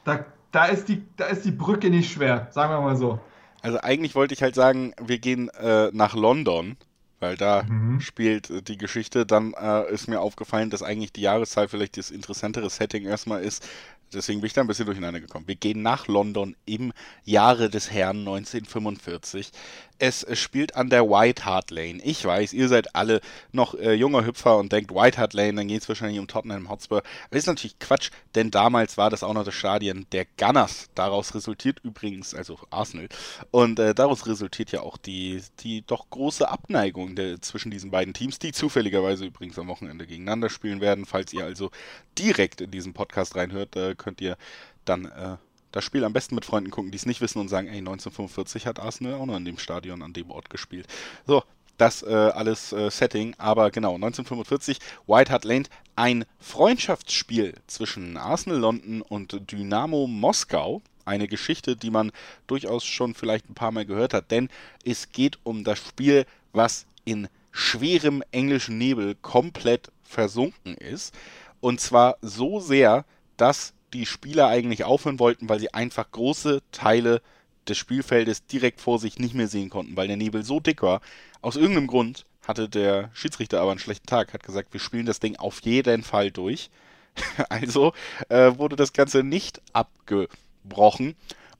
da, da, ist die, da ist die Brücke nicht schwer, sagen wir mal so. also eigentlich wollte ich halt sagen, wir gehen äh, nach London, weil da Mhm. spielt äh, die Geschichte. Dann äh, ist mir aufgefallen, dass eigentlich die Jahreszahl vielleicht das interessantere Setting erstmal ist. Deswegen bin ich da ein bisschen durcheinander gekommen. Wir gehen nach London im Jahre des Herrn 1945. Es spielt an der White Hart Lane. Ich weiß, ihr seid alle noch äh, junger Hüpfer und denkt White Hart Lane, dann geht es wahrscheinlich um Tottenham Hotspur. Aber ist natürlich Quatsch, denn damals war das auch noch das Stadion der Gunners. Daraus resultiert übrigens, also Arsenal, und äh, daraus resultiert ja auch die, die doch große Abneigung der, zwischen diesen beiden Teams, die zufälligerweise übrigens am Wochenende gegeneinander spielen werden. Falls ihr also direkt in diesen Podcast reinhört, äh, könnt ihr dann äh, das Spiel am besten mit Freunden gucken, die es nicht wissen und sagen, ey, 1945 hat Arsenal auch noch in dem Stadion an dem Ort gespielt. So, das äh, alles äh, Setting, aber genau, 1945, White Hart Lane, ein Freundschaftsspiel zwischen Arsenal London und Dynamo Moskau. eine Geschichte, die man durchaus schon vielleicht ein paar Mal gehört hat, denn es geht um das Spiel, was in schwerem englischen Nebel komplett versunken ist. Und zwar so sehr, dass die Spieler eigentlich aufhören wollten, weil sie einfach große Teile des Spielfeldes direkt vor sich nicht mehr sehen konnten, weil der Nebel so dick war. Aus irgendeinem Grund hatte der Schiedsrichter aber einen schlechten Tag, hat gesagt, wir spielen das Ding auf jeden Fall durch. also äh, wurde das Ganze nicht abgebrochen.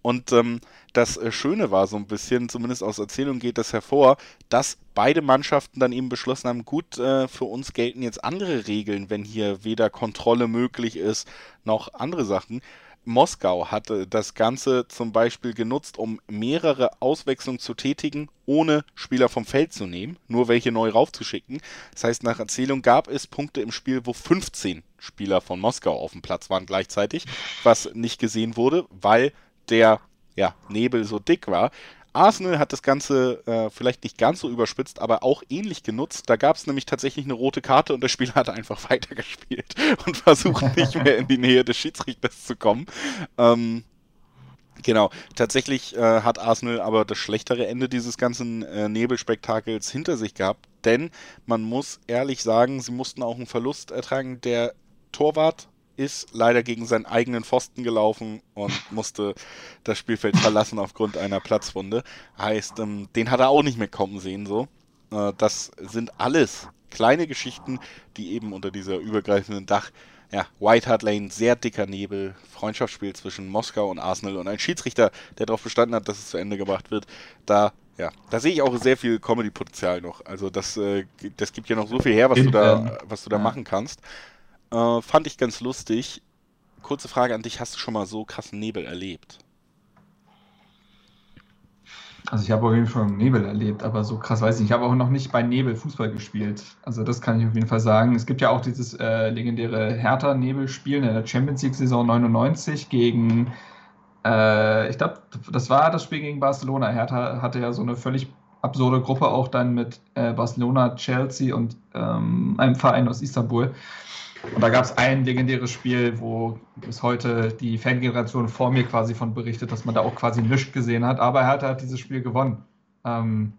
Und ähm, das äh, Schöne war so ein bisschen, zumindest aus Erzählung geht das hervor, dass beide Mannschaften dann eben beschlossen haben, gut, äh, für uns gelten jetzt andere Regeln, wenn hier weder Kontrolle möglich ist noch andere Sachen. Moskau hatte das Ganze zum Beispiel genutzt, um mehrere Auswechslungen zu tätigen, ohne Spieler vom Feld zu nehmen, nur welche neu raufzuschicken. Das heißt, nach Erzählung gab es Punkte im Spiel, wo 15 Spieler von Moskau auf dem Platz waren gleichzeitig, was nicht gesehen wurde, weil der ja, Nebel so dick war. Arsenal hat das Ganze äh, vielleicht nicht ganz so überspitzt, aber auch ähnlich genutzt. Da gab es nämlich tatsächlich eine rote Karte und der Spieler hat einfach weitergespielt und versucht nicht mehr in die Nähe des Schiedsrichters zu kommen. Ähm, genau, tatsächlich äh, hat Arsenal aber das schlechtere Ende dieses ganzen äh, Nebelspektakels hinter sich gehabt, denn man muss ehrlich sagen, sie mussten auch einen Verlust ertragen. Der Torwart ist leider gegen seinen eigenen Pfosten gelaufen und musste das Spielfeld verlassen aufgrund einer Platzwunde. Heißt, ähm, den hat er auch nicht mehr kommen sehen, so. Äh, das sind alles kleine Geschichten, die eben unter dieser übergreifenden Dach, ja, White Hart Lane, sehr dicker Nebel, Freundschaftsspiel zwischen Moskau und Arsenal und ein Schiedsrichter, der darauf bestanden hat, dass es zu Ende gebracht wird, da ja, da sehe ich auch sehr viel Comedy-Potenzial noch. Also das, äh, das gibt ja noch so viel her, was du da, was du da machen kannst. Äh, fand ich ganz lustig. Kurze Frage an dich: Hast du schon mal so krassen Nebel erlebt? Also ich habe auf jeden Fall Nebel erlebt, aber so krass weiß ich nicht. Ich habe auch noch nicht bei Nebel Fußball gespielt. Also das kann ich auf jeden Fall sagen. Es gibt ja auch dieses äh, legendäre Hertha-Nebel-Spiel in der Champions League-Saison 99 gegen, äh, ich glaube, das war das Spiel gegen Barcelona. Hertha hatte ja so eine völlig absurde Gruppe auch dann mit äh, Barcelona, Chelsea und ähm, einem Verein aus Istanbul. Und da gab es ein legendäres Spiel, wo bis heute die Fangeneration vor mir quasi von berichtet, dass man da auch quasi nichts gesehen hat. Aber Hertha hat dieses Spiel gewonnen. Ähm,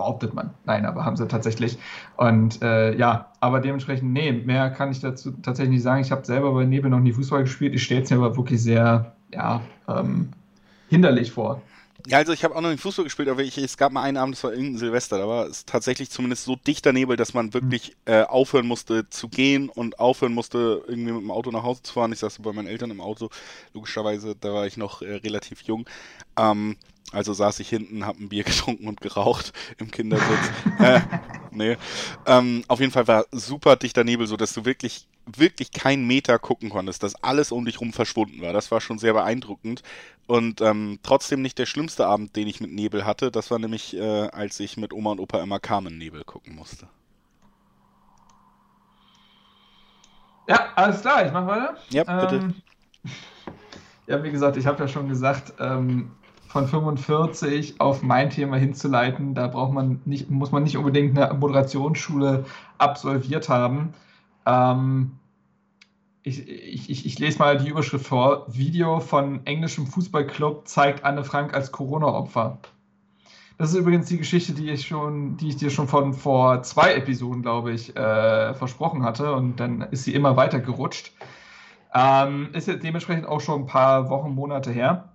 behauptet man. Nein, aber haben sie tatsächlich. Und äh, ja, aber dementsprechend, nee, mehr kann ich dazu tatsächlich nicht sagen. Ich habe selber bei Nebel noch nie Fußball gespielt. Ich stelle es mir aber wirklich sehr, ja, ähm, hinderlich vor. Ja, also ich habe auch noch nicht Fußball gespielt, aber ich, es gab mal einen Abend, das war irgendein Silvester, da war es tatsächlich zumindest so dichter Nebel, dass man wirklich äh, aufhören musste zu gehen und aufhören musste, irgendwie mit dem Auto nach Hause zu fahren. Ich saß bei meinen Eltern im Auto, logischerweise, da war ich noch äh, relativ jung. Ähm, also saß ich hinten, hab ein Bier getrunken und geraucht im Kindersitz. äh, nee. Ähm, auf jeden Fall war super dichter Nebel, so dass du wirklich, wirklich keinen Meter gucken konntest, dass alles um dich rum verschwunden war. Das war schon sehr beeindruckend. Und ähm, trotzdem nicht der schlimmste Abend, den ich mit Nebel hatte. Das war nämlich, äh, als ich mit Oma und Opa immer Carmen Nebel gucken musste. Ja, alles klar, ich mach weiter. Ja, bitte. Ähm, ja, wie gesagt, ich habe ja schon gesagt, ähm, von 45 auf mein Thema hinzuleiten, da braucht man nicht, muss man nicht unbedingt eine Moderationsschule absolviert haben. Ähm, ich, ich, ich, lese mal die Überschrift vor. Video von englischem Fußballclub zeigt Anne Frank als Corona-Opfer. Das ist übrigens die Geschichte, die ich schon, die ich dir schon von vor zwei Episoden, glaube ich, äh, versprochen hatte. Und dann ist sie immer weiter gerutscht. Ähm, ist jetzt dementsprechend auch schon ein paar Wochen, Monate her.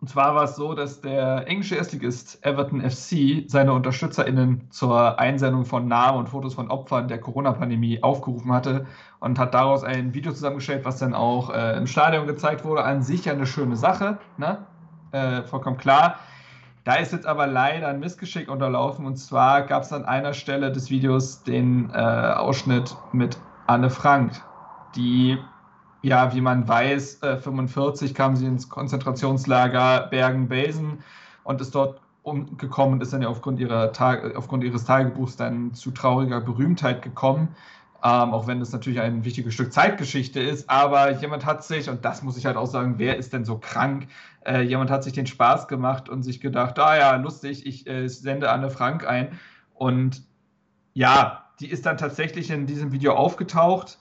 Und zwar war es so, dass der englische Erstligist Everton FC seine UnterstützerInnen zur Einsendung von Namen und Fotos von Opfern der Corona-Pandemie aufgerufen hatte und hat daraus ein Video zusammengestellt, was dann auch äh, im Stadion gezeigt wurde. An sich ja eine schöne Sache, ne? Äh, vollkommen klar. Da ist jetzt aber leider ein Missgeschick unterlaufen und zwar gab es an einer Stelle des Videos den äh, Ausschnitt mit Anne Frank, die ja, wie man weiß, äh, 45 kam sie ins Konzentrationslager Bergen-Belsen und ist dort umgekommen und ist dann ja aufgrund, ihrer Tag aufgrund ihres Tagebuchs dann zu trauriger Berühmtheit gekommen. Ähm, auch wenn das natürlich ein wichtiges Stück Zeitgeschichte ist, aber jemand hat sich, und das muss ich halt auch sagen, wer ist denn so krank? Äh, jemand hat sich den Spaß gemacht und sich gedacht, ah ja, lustig, ich äh, sende Anne Frank ein. Und ja, die ist dann tatsächlich in diesem Video aufgetaucht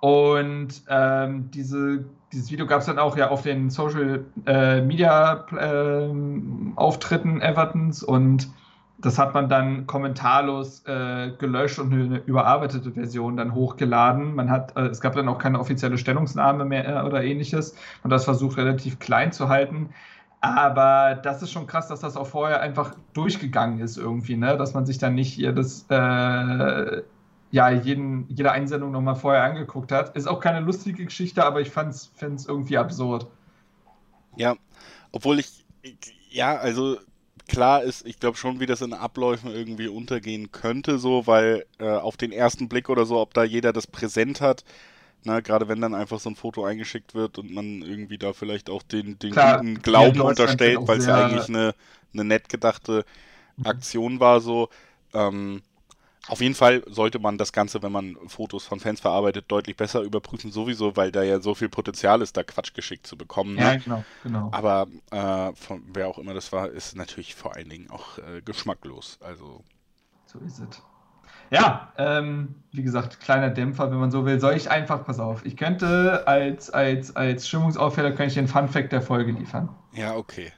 Und ähm, diese, dieses Video gab es dann auch ja auf den Social äh, Media äh, Auftritten Evertons und das hat man dann kommentarlos äh, gelöscht und eine überarbeitete Version dann hochgeladen. Man hat, äh, es gab dann auch keine offizielle Stellungnahme mehr äh, oder ähnliches und das versucht relativ klein zu halten. Aber das ist schon krass, dass das auch vorher einfach durchgegangen ist irgendwie, ne? Dass man sich dann nicht jedes, äh, ja, jeden, jede Einsendung nochmal vorher angeguckt hat. Ist auch keine lustige Geschichte, aber ich finde es irgendwie absurd. Ja, obwohl ich, ja, also klar ist, ich glaube schon, wie das in Abläufen irgendwie untergehen könnte, so, weil äh, auf den ersten Blick oder so, ob da jeder das präsent hat, na, gerade wenn dann einfach so ein Foto eingeschickt wird und man irgendwie da vielleicht auch den, den Klar, guten Glauben unterstellt, weil es ja eigentlich eine, eine nett gedachte. Aktion war, so, ähm, auf jeden Fall sollte man das Ganze, wenn man Fotos von Fans verarbeitet, deutlich besser überprüfen, sowieso, weil da ja so viel Potenzial ist, da Quatsch geschickt zu bekommen. Ne? Ja, genau, genau. Aber äh, von wer auch immer das war, ist natürlich vor allen Dingen auch äh, geschmacklos. Also. So ist es. Ja, ähm, wie gesagt, kleiner Dämpfer, wenn man so will. Soll ich einfach, pass auf, ich könnte als, als, als Stimmungsaufheller könnte ich den Fun Fact der Folge liefern. Ja, okay.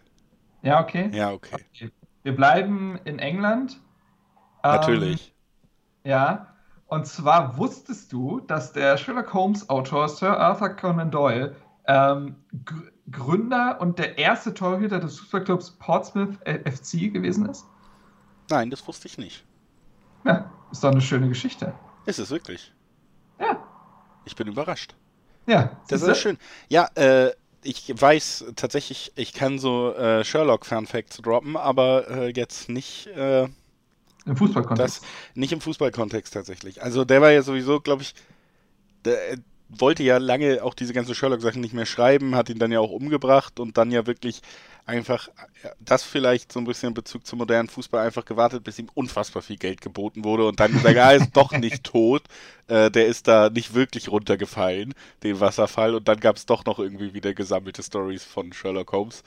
Ja, okay? Ja, okay. okay. Wir bleiben in England. Natürlich. Ähm, ja, und zwar wusstest du, dass der Sherlock Holmes-Autor Sir Arthur Conan Doyle ähm, Gründer und der erste Torhüter des Fußballclubs Portsmouth FC gewesen ist? Nein, das wusste ich nicht. Ja, ist doch eine schöne Geschichte. Ist es wirklich? Ja. Ich bin überrascht. Ja. Das ist schön. Ja, äh, ich weiß tatsächlich, ich kann so äh, Sherlock-Fun-Facts droppen, aber äh, jetzt nicht äh, im Fußballkontext? Das, nicht im Fußballkontext tatsächlich. Also der war ja sowieso, glaube ich, der wollte ja lange auch diese ganzen Sherlock-Sachen nicht mehr schreiben, hat ihn dann ja auch umgebracht und dann ja wirklich einfach das vielleicht so ein bisschen in Bezug zum modernen Fußball einfach gewartet, bis ihm unfassbar viel Geld geboten wurde und dann gesagt, er ist doch nicht tot, äh, der ist da nicht wirklich runtergefallen, den Wasserfall und dann gab es doch noch irgendwie wieder gesammelte Stories von Sherlock Holmes.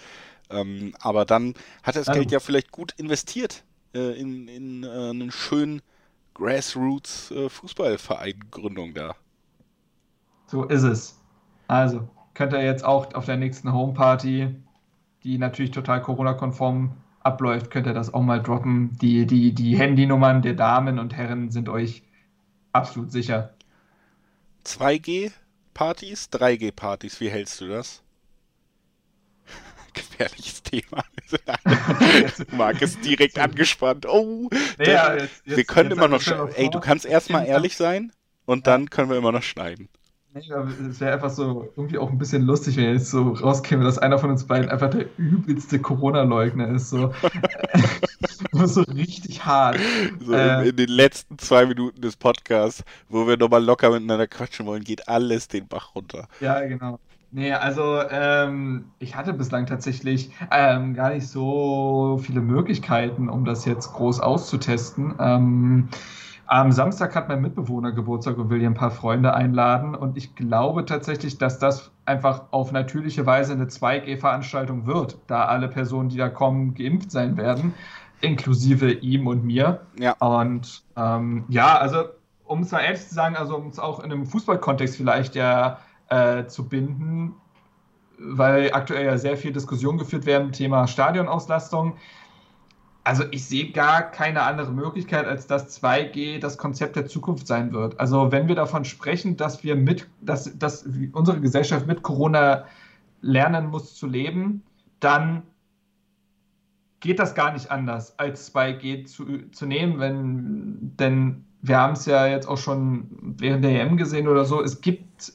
Ähm, aber dann hat er das Geld ja vielleicht gut investiert äh, in, in äh, einen schönen Grassroots-Fußballverein-Gründung da. So ist es. Also, könnt ihr jetzt auch auf der nächsten Homeparty, die natürlich total Corona-konform abläuft, könnt ihr das auch mal droppen. Die, die, die Handynummern der Damen und Herren sind euch absolut sicher. 2G-Partys, 3G-Partys, wie hältst du das? gefährliches Thema. Marc ist direkt angespannt. Oh, ja, jetzt, jetzt, wir können immer noch. Ey, du kannst erstmal ehrlich sein und dann können wir immer noch schneiden. es wäre einfach so irgendwie auch ein bisschen lustig, wenn jetzt so rauskäme, dass einer von uns beiden einfach der übelste Corona-Leugner ist. So. so richtig hart. So äh, in, in, den letzten zwei Minuten des Podcasts, wo wir nochmal locker miteinander quatschen wollen, geht alles den Bach runter. Ja, genau. Nee, also ähm, ich hatte bislang tatsächlich ähm, gar nicht so viele Möglichkeiten, um das jetzt groß auszutesten. Ähm, am Samstag hat mein Mitbewohner Geburtstag und will hier ein paar Freunde einladen. Und ich glaube tatsächlich, dass das einfach auf natürliche Weise eine 2G-Veranstaltung wird, da alle Personen, die da kommen, geimpft sein werden, inklusive ihm und mir. Ja. Und ähm, ja, also um es mal ehrlich zu sagen, also um es auch in einem Fußballkontext vielleicht ja äh, zu binden, weil aktuell ja sehr viel Diskussion geführt werden, Thema Stadionauslastung. Also ich sehe gar keine andere Möglichkeit, als dass 2G das Konzept der Zukunft sein wird. Also wenn wir davon sprechen, dass wir mit, dass, dass unsere Gesellschaft mit Corona lernen muss zu leben, dann geht das gar nicht anders, als 2G zu, zu nehmen, wenn, denn wir haben es ja jetzt auch schon während der EM gesehen oder so, es gibt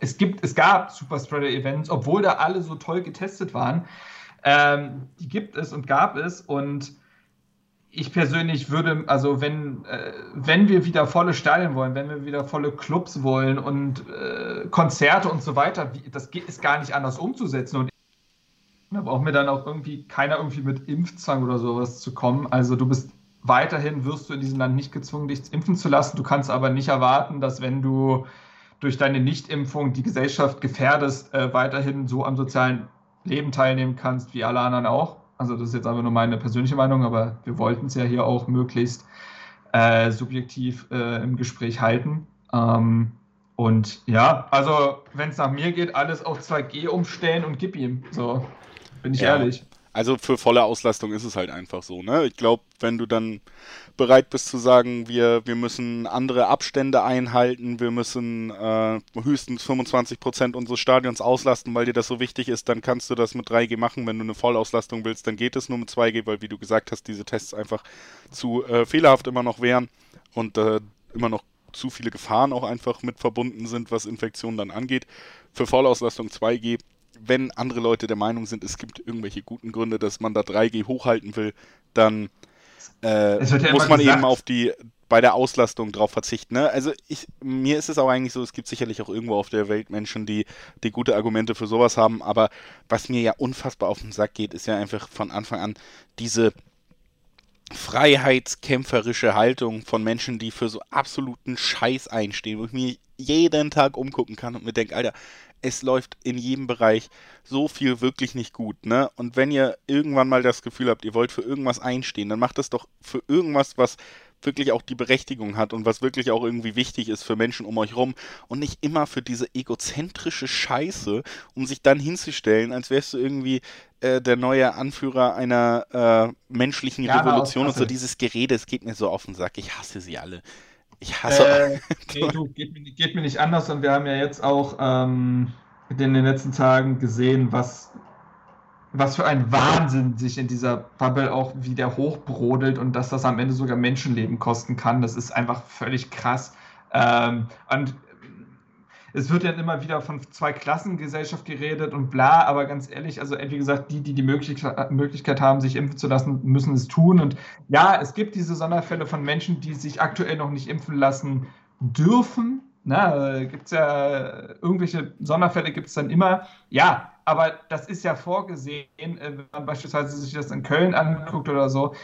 es gibt, es gab Superspreader-Events, obwohl da alle so toll getestet waren. Ähm, die gibt es und gab es und ich persönlich würde, also wenn, äh, wenn wir wieder volle Stadien wollen, wenn wir wieder volle Clubs wollen und äh, Konzerte und so weiter, wie, das geht, ist gar nicht anders umzusetzen. Und da braucht mir dann auch irgendwie keiner irgendwie mit Impfzwang oder sowas zu kommen. Also du bist weiterhin, wirst du in diesem Land nicht gezwungen, dich impfen zu lassen. Du kannst aber nicht erwarten, dass wenn du durch deine Nichtimpfung die Gesellschaft gefährdest, äh, weiterhin so am sozialen Leben teilnehmen kannst, wie alle anderen auch. Also das ist jetzt aber nur meine persönliche Meinung, aber wir wollten es ja hier auch möglichst äh, subjektiv äh, im Gespräch halten. Ähm, Und ja, also wenn es nach mir geht, alles auf 2G umstellen und gib ihm. So, bin ich ja. ehrlich. Also für volle Auslastung ist es halt einfach so, ne? Ich glaube, wenn du dann bereit bist zu sagen, wir, wir müssen andere Abstände einhalten, wir müssen äh, höchstens 25 Prozent unseres Stadions auslasten, weil dir das so wichtig ist, dann kannst du das mit 3G machen. Wenn du eine Vollauslastung willst, dann geht es nur mit 2G, weil wie du gesagt hast, diese Tests einfach zu äh, fehlerhaft immer noch wären und äh, immer noch zu viele Gefahren auch einfach mit verbunden sind, was Infektionen dann angeht. Für Vollauslastung 2G wenn andere Leute der Meinung sind, es gibt irgendwelche guten Gründe, dass man da 3G hochhalten will, dann äh, ja muss man gesagt. eben auf die bei der Auslastung drauf verzichten. Ne? Also ich, mir ist es auch eigentlich so, es gibt sicherlich auch irgendwo auf der Welt Menschen, die, die gute Argumente für sowas haben, aber was mir ja unfassbar auf den Sack geht, ist ja einfach von Anfang an diese freiheitskämpferische Haltung von Menschen, die für so absoluten Scheiß einstehen, wo ich mir jeden Tag umgucken kann und mir denke, Alter, es läuft in jedem Bereich so viel wirklich nicht gut, ne? Und wenn ihr irgendwann mal das Gefühl habt, ihr wollt für irgendwas einstehen, dann macht das doch für irgendwas, was wirklich auch die Berechtigung hat und was wirklich auch irgendwie wichtig ist für Menschen um euch rum und nicht immer für diese egozentrische Scheiße, um sich dann hinzustellen, als wärst du irgendwie äh, der neue Anführer einer äh, menschlichen ja, Revolution und so dieses Gerede, es geht mir so auf den Sack, ich hasse sie alle. Ich hasse. Äh, nee, du, geht, geht, mir nicht anders und wir haben ja jetzt auch ähm, in den letzten Tagen gesehen, was, was für ein Wahnsinn sich in dieser Bubble auch wieder hochbrodelt und dass das am Ende sogar Menschenleben kosten kann. Das ist einfach völlig krass. Ähm, und es wird ja immer wieder von zwei Klassengesellschaft geredet und bla, aber ganz ehrlich, also wie gesagt, die, die die Möglichkeit, Möglichkeit haben, sich impfen zu lassen, müssen es tun. Und ja, es gibt diese Sonderfälle von Menschen, die sich aktuell noch nicht impfen lassen dürfen. Na, gibt es ja irgendwelche Sonderfälle gibt es dann immer. Ja, aber das ist ja vorgesehen, äh, wenn man beispielsweise sich das in Köln anguckt oder so.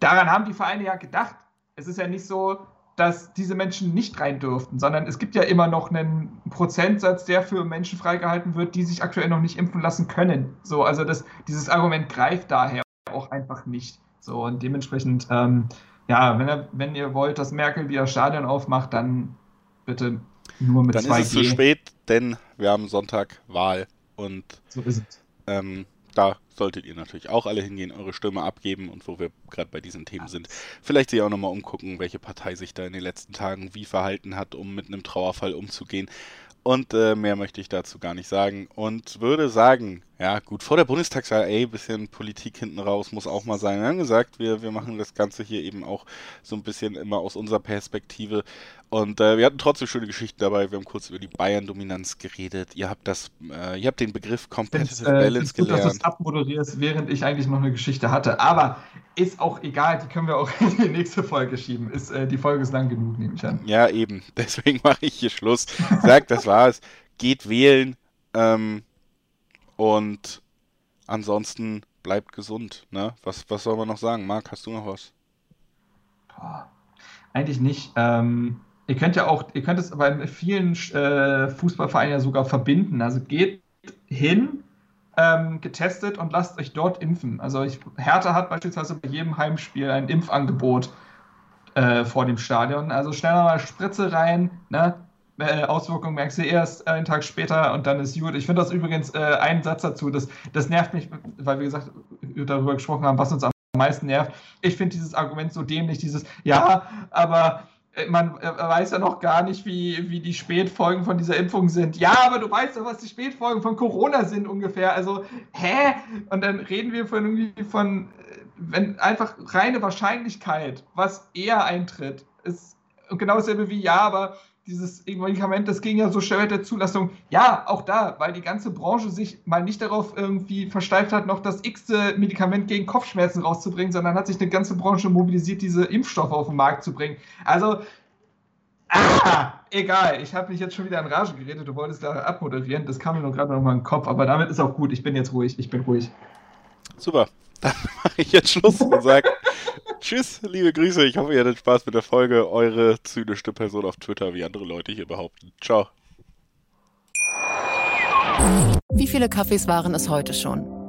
Daran haben die Vereine ja gedacht. Es ist ja nicht so, dass diese Menschen nicht rein dürften, sondern es gibt ja immer noch einen Prozentsatz, der für Menschen freigehalten wird, die sich aktuell noch nicht impfen lassen können. So, also das, dieses Argument greift daher auch einfach nicht. So, und dementsprechend, ähm, ja, wenn, er, wenn ihr wollt, dass Merkel wieder Stadion aufmacht, dann bitte nur mit Dann 2G. ist es zu spät, denn wir haben Sonntag Wahl und so ist es. Ähm, da solltet ihr natürlich auch alle hingehen, eure Stimme abgeben und wo wir gerade bei diesen Themen sind, vielleicht sich auch nochmal umgucken, welche Partei sich da in den letzten Tagen wie verhalten hat, um mit einem Trauerfall umzugehen. Und äh, mehr möchte ich dazu gar nicht sagen. Und würde sagen, ja gut, vor der Bundestagswahl, ey, bisschen Politik hinten raus muss auch mal sein. Wir haben gesagt, wir, wir machen das Ganze hier eben auch so ein bisschen immer aus unserer Perspektive. Und äh, wir hatten trotzdem schöne Geschichten dabei. Wir haben kurz über die Bayern-Dominanz geredet. Ihr habt das, äh, ihr habt den Begriff Competitive äh, Balance gut, gelernt. Dass du abmoderierst, während ich eigentlich noch eine Geschichte hatte. Aber ist auch egal, die können wir auch in die nächste Folge schieben. Ist, äh, die Folge ist lang genug, nehme ich an. Ja, eben. Deswegen mache ich hier Schluss. Sagt, das war's. Geht wählen. Ähm, und ansonsten bleibt gesund. Ne? Was, was soll man noch sagen? Marc, hast du noch was? Eigentlich nicht. Ähm, ihr könnt ja auch, ihr könnt es bei vielen äh, Fußballvereinen ja sogar verbinden. Also geht hin, ähm, getestet und lasst euch dort impfen. Also ich, Hertha hat beispielsweise bei jedem Heimspiel ein Impfangebot äh, vor dem Stadion. Also schnell mal Spritze rein, ne? Äh, Auswirkungen merkst du erst einen Tag später und dann ist gut. Ich finde das übrigens äh, ein Satz dazu, das, das nervt mich, weil wir gesagt darüber gesprochen haben, was uns am meisten nervt. Ich finde dieses Argument so dämlich, dieses, ja, aber äh, man äh, weiß ja noch gar nicht, wie, wie die Spätfolgen von dieser Impfung sind. Ja, aber du weißt doch, was die Spätfolgen von Corona sind ungefähr. Also, hä? Und dann reden wir von irgendwie von, äh, wenn einfach reine Wahrscheinlichkeit, was eher eintritt, ist genau dasselbe wie ja, aber dieses Medikament, das ging ja so mit der Zulassung. Ja, auch da, weil die ganze Branche sich mal nicht darauf irgendwie versteift hat, noch das x-te Medikament gegen Kopfschmerzen rauszubringen, sondern hat sich eine ganze Branche mobilisiert, diese Impfstoffe auf den Markt zu bringen. Also, ah, egal. Ich habe mich jetzt schon wieder in Rage geredet. Du wolltest da abmoderieren. Das kam mir nur gerade noch mal in den Kopf. Aber damit ist auch gut. Ich bin jetzt ruhig. Ich bin ruhig. Super. Dann mache ich jetzt Schluss und sage Tschüss, liebe Grüße. Ich hoffe, ihr hattet Spaß mit der Folge. Eure zynischste Person auf Twitter, wie andere Leute hier behaupten. Ciao. Wie viele Kaffees waren es heute schon?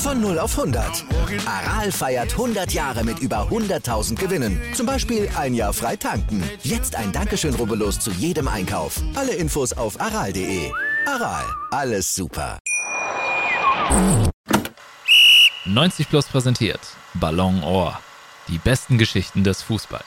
Von 0 auf 100. Aral feiert 100 Jahre mit über 100.000 Gewinnen. Zum Beispiel ein Jahr frei tanken. Jetzt ein Dankeschön, rubbellos zu jedem Einkauf. Alle Infos auf aral.de. Aral, alles super. 90 Plus präsentiert Ballon Ohr. Die besten Geschichten des Fußballs.